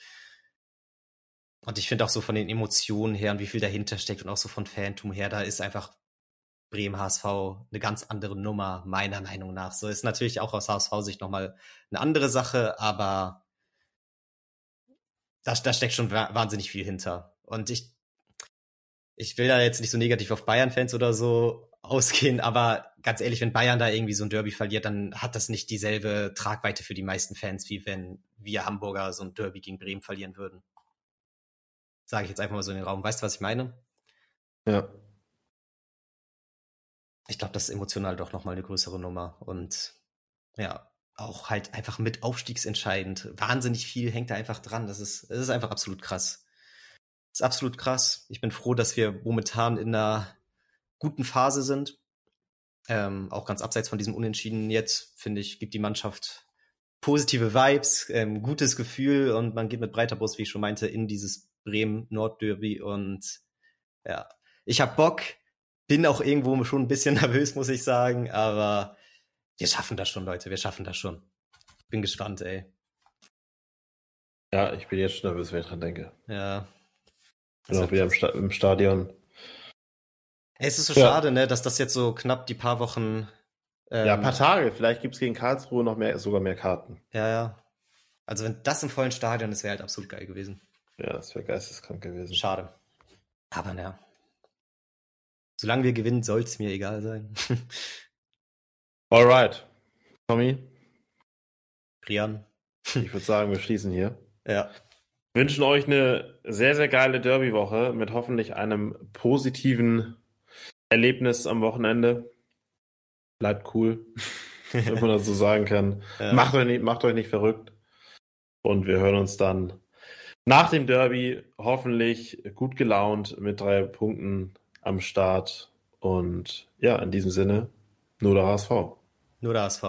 S2: Und ich finde auch so von den Emotionen her und wie viel dahinter steckt und auch so von Phantom her, da ist einfach Bremen HSV eine ganz andere Nummer, meiner Meinung nach. So ist natürlich auch aus HSV-Sicht nochmal eine andere Sache, aber da, da steckt schon wahnsinnig viel hinter. Und ich, ich will da jetzt nicht so negativ auf Bayern-Fans oder so ausgehen, aber ganz ehrlich, wenn Bayern da irgendwie so ein Derby verliert, dann hat das nicht dieselbe Tragweite für die meisten Fans, wie wenn wir Hamburger so ein Derby gegen Bremen verlieren würden. Sage ich jetzt einfach mal so in den Raum. Weißt du, was ich meine?
S1: Ja.
S2: Ich glaube, das ist emotional doch nochmal eine größere Nummer. Und ja, auch halt einfach mit aufstiegsentscheidend. Wahnsinnig viel hängt da einfach dran. Das ist, das ist einfach absolut krass. Das ist absolut krass. Ich bin froh, dass wir momentan in einer guten Phase sind. Ähm, auch ganz abseits von diesem Unentschieden jetzt, finde ich, gibt die Mannschaft positive Vibes, ähm, gutes Gefühl und man geht mit breiter Brust, wie ich schon meinte, in dieses Bremen-Nordderby und ja, ich habe Bock, bin auch irgendwo schon ein bisschen nervös, muss ich sagen, aber wir schaffen das schon, Leute, wir schaffen das schon. Bin gespannt, ey.
S1: Ja, ich bin jetzt schon nervös, wenn ich dran denke.
S2: Ja.
S1: Bin auch wieder im, Sta im Stadion.
S2: Ey, es ist so ja. schade, ne, dass das jetzt so knapp die paar Wochen.
S1: Ähm, ja, ein paar Tage. Vielleicht gibt es gegen Karlsruhe noch mehr, sogar mehr Karten.
S2: Ja, ja. Also wenn das im vollen Stadion ist, wäre halt absolut geil gewesen.
S1: Ja, das wäre geisteskrank gewesen.
S2: Schade. Aber naja. Solange wir gewinnen, soll es mir egal sein.
S1: Alright. Tommy.
S2: Rian.
S1: Ich würde sagen, wir schließen hier.
S2: Ja.
S1: Wünschen euch eine sehr, sehr geile Derby-Woche mit hoffentlich einem positiven Erlebnis am Wochenende. Bleibt cool, wenn man das so sagen kann. Ja. Macht, euch nicht, macht euch nicht verrückt. Und wir hören uns dann nach dem Derby hoffentlich gut gelaunt mit drei Punkten am Start. Und ja, in diesem Sinne, nur der HSV.
S2: Nur der HSV.